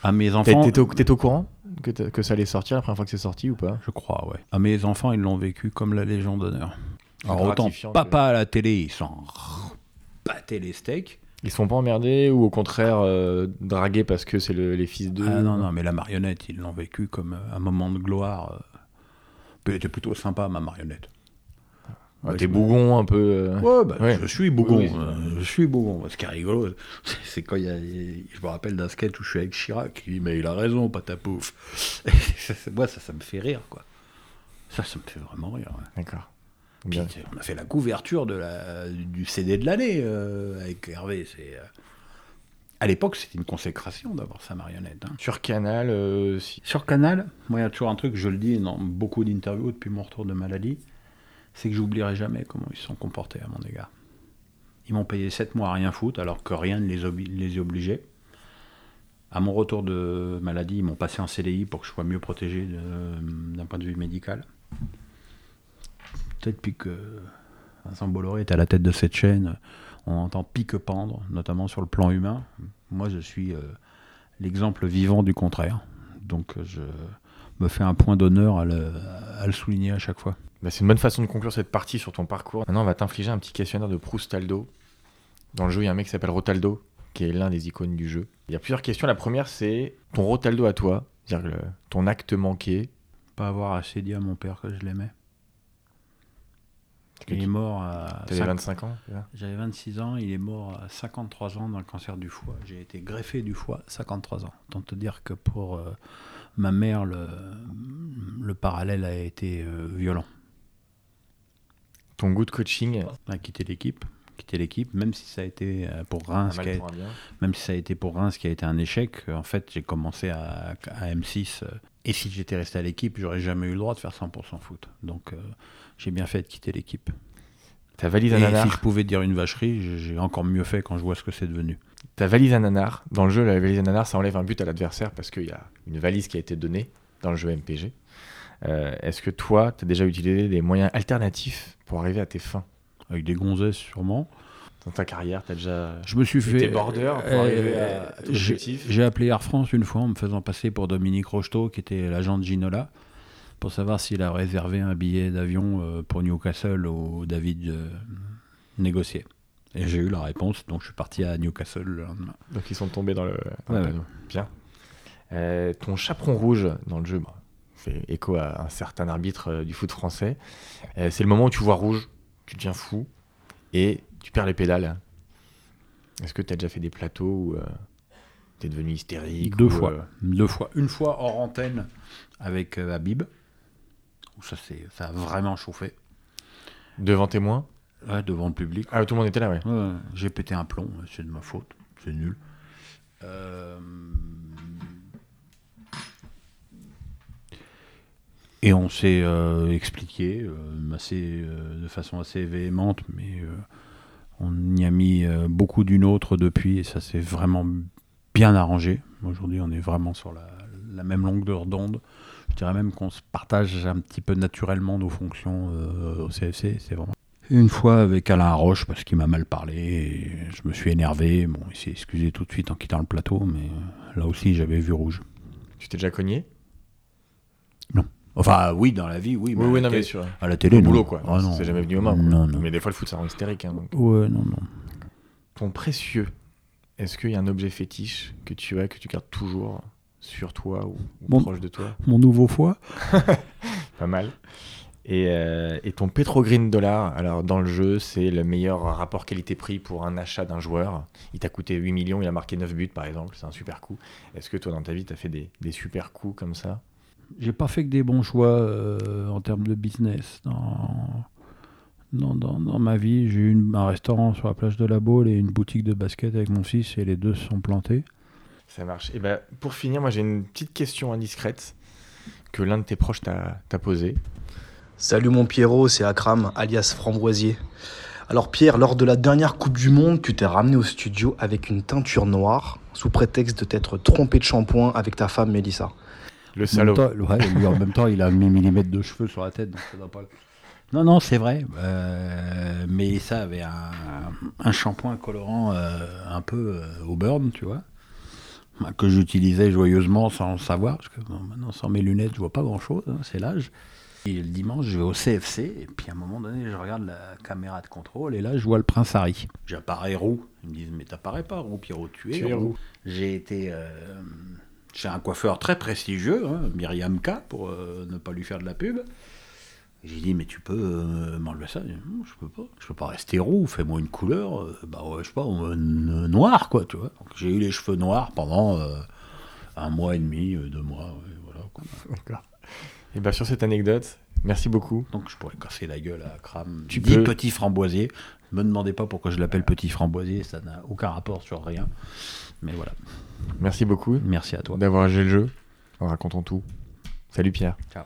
À mes enfants, T'étais au, courant que, que ça allait sortir la première fois que c'est sorti ou pas? Je crois, ouais. À mes enfants, ils l'ont vécu comme la Légion d'honneur. Alors autant que- papa à la télé, ils s'en battaient les steaks. Ils se font pas emmerder ou au contraire euh, draguer parce que c'est le- les fils d'eux Ah non, non, mais la marionnette, ils l'ont vécu comme euh, un moment de gloire. euh. Elle était plutôt sympa, ma marionnette. Ouais, Ouais, T'es bougon un peu. euh, Ouais, bah, Ouais. je suis bougon. Oui, oui, je suis bougon. Ce qui est rigolo, c'est- quand il y a. Je me rappelle d'un sketch où je suis avec Chirac. Il dit Mais il a raison, patapouf. Moi, ça, ça me fait rire, quoi. Ça, ça me fait vraiment rire. D'accord. Puis, on a fait la couverture de la, du CD de l'année euh, avec Hervé. C'est. euh, À l'époque, c'était une consécration d'avoir sa marionnette. hein. Sur Canal, euh, si- Sur Canal, moi, il y a toujours un truc, je le dis dans beaucoup d'interviews depuis mon retour de maladie, c'est que j'oublierai jamais comment ils se sont comportés à mon égard. Ils m'ont payé 7 mois à rien foutre, alors que rien ne les, obli- les obligeait. À mon retour de maladie, ils m'ont passé en CDI pour que je sois mieux protégé d'un point de vue médical. Peut-être depuis que Vincent Bolloré est à la tête de cette chaîne, on entend pique-pendre, notamment sur le plan humain. Moi, je suis euh, l'exemple vivant du contraire. Donc, je me fais un point d'honneur à le, à le souligner à chaque fois. bah, c'est une bonne façon de conclure cette partie sur ton parcours. Maintenant, on va t'infliger un petit questionnaire de Proustaldo. Dans le jeu, il y a un mec qui s'appelle Rotaldo, qui est l'un des icônes du jeu. Il y a plusieurs questions. La première, c'est ton Rotaldo à toi, c'est-à-dire ton acte manqué. Pas avoir assez dit à mon père que je l'aimais. Il est mort à. T'avais cinq- 25 ans J'avais 26 ans, il est mort à 53 ans d'un cancer du foie. J'ai été greffé du foie, 53 ans. Tant te dire que pour euh, ma mère, le, le parallèle a été euh, violent. Ton goût de coaching, a quitté l'équipe, quitté l'équipe, même si ça a été euh, pour Reims, qui a- pour même si ça a été pour Reims qui a été un échec. euh, En fait, j'ai commencé à, à M6 euh, et si j'étais resté à l'équipe, j'aurais jamais eu le droit de faire 100% foot. Donc, euh, j'ai bien fait de quitter l'équipe. Ta valise à nanar, si je pouvais dire une vacherie, j'ai- encore mieux fait quand je vois ce que c'est devenu. ta valise à nanar, dans le jeu, la valise à nanar, ça enlève un but à l'adversaire parce qu'il y a une valise qui a été donnée dans le jeu MPG. Euh, Est-ce que toi, tu as déjà utilisé des moyens alternatifs pour arriver à tes fins? Avec des gonzesses sûrement. Dans ta carrière, tu as déjà. Je me suis Été fait. border pour arriver à- à objectif? J'ai appelé Air France une fois en me faisant passer pour Dominique Rocheteau, qui était l'agent de Ginola, pour savoir s'il a réservé un billet d'avion euh, pour Newcastle où David euh, négociait. Et j'ai eu la réponse, donc je suis parti à Newcastle le lendemain. Donc ils sont tombés dans le, dans le Ouais, panneau. Bien. Euh, ton chaperon rouge dans le jeu, bon, fait écho à un certain arbitre euh, du foot français. Euh, c'est le moment où tu vois rouge, tu deviens fou et tu perds les pédales. Est-ce que tu as déjà fait des plateaux où tu es devenu hystérique Deux ou, fois. Deux fois. Une fois hors antenne avec Habib, où ça, c'est- ça a vraiment chauffé. devant témoin Ouais, devant le public. Ah, tout le monde était là, ouais. Ouais, j'ai pété un plomb, c'est de ma faute, c'est nul. Euh, Et on s'est euh, expliqué euh, assez, euh, de façon assez véhémente, mais euh, on y a mis euh, beaucoup d'une autre depuis et ça s'est vraiment bien arrangé. Aujourd'hui, on est vraiment sur la, la même longueur d'onde. Je dirais même qu'on se partage un petit peu naturellement nos fonctions euh, au CFC. C'est vraiment une fois avec Alain Roche parce qu'il m'a mal parlé et je me suis énervé. Bon, il s'est excusé tout de suite en quittant le plateau, mais euh, là aussi j'avais vu rouge. Tu t'es déjà cogné? Enfin, oui, dans la vie, oui. Oui, à oui, la non, mais sur à la télé, au non. boulot, quoi. Ah, non. C'est jamais venu aux mains. Non, non. Mais des fois, le foot, ça rend hystérique. hein, donc. Ouais, non, non. Ton précieux, est-ce qu'il y a un objet fétiche que tu as, que tu gardes toujours? Sur toi ou, proche de toi Mon nouveau foie Pas mal. Et, euh, et ton Petrogreen dollar, alors dans le jeu, c'est le meilleur rapport qualité-prix pour un achat d'un joueur. Il t'a coûté 8 millions, il a marqué 9 buts par exemple, c'est un super coup. Est-ce que toi dans ta vie, tu as fait des, des super coups comme ça? J'ai pas fait que des bons choix euh, en termes de business. Dans, dans, dans, dans ma vie, j'ai eu une- un restaurant sur la plage de la Baule et une boutique de basket avec mon fils et les deux se sont plantés. Ça marche. Et ben, pour finir, moi j'ai une petite question indiscrète que l'un de tes proches t'a t'a posée. Salut mon Pierrot, c'est Akram, alias Framboisier. Alors Pierre, lors de la dernière Coupe du Monde, tu t'es ramené au studio avec une teinture noire, sous prétexte de t'être trompé de shampoing avec ta femme Mélissa. Le En même, salaud. temps, ouais, lui, en même temps, il a mis millimètres de cheveux sur la tête, donc ça doit pas. Non, non, c'est vrai. Euh, mais ça avait un, un shampoing colorant euh, un peu euh, au burn, tu vois, que j'utilisais joyeusement sans le savoir, parce que maintenant, sans mes lunettes, je vois pas grand-chose, hein, c'est l'âge. Et le dimanche, je vais au CFC, et puis à un moment donné, je regarde la caméra de contrôle, et là, je vois le prince Harry. J'apparais roux. Ils me disent, mais t'apparais pas roux, Pierrot, tu es, roux. J'ai été euh, chez un coiffeur très prestigieux, hein, Myriam K, pour euh, ne pas lui faire de la pub. J'ai dit, mais tu peux euh, m'enlever ça dit, Non, Je peux pas. Je peux pas rester roux, fais-moi une couleur, euh, bah ouais, je sais pas, euh, noir, quoi, tu vois. Donc, j'ai eu les cheveux noirs pendant euh, un mois et demi, deux mois, ouais, voilà. quoi. D'accord. Et ben sur cette anecdote, merci beaucoup. Donc je pourrais casser la gueule à Kram. Tu dis peux. petit framboisier. Ne me demandez pas pourquoi je l'appelle petit framboisier, ça n'a aucun rapport sur rien. Mais voilà, Merci beaucoup merci à toi. d'avoir joué le jeu en racontant tout. Salut Pierre. Ciao.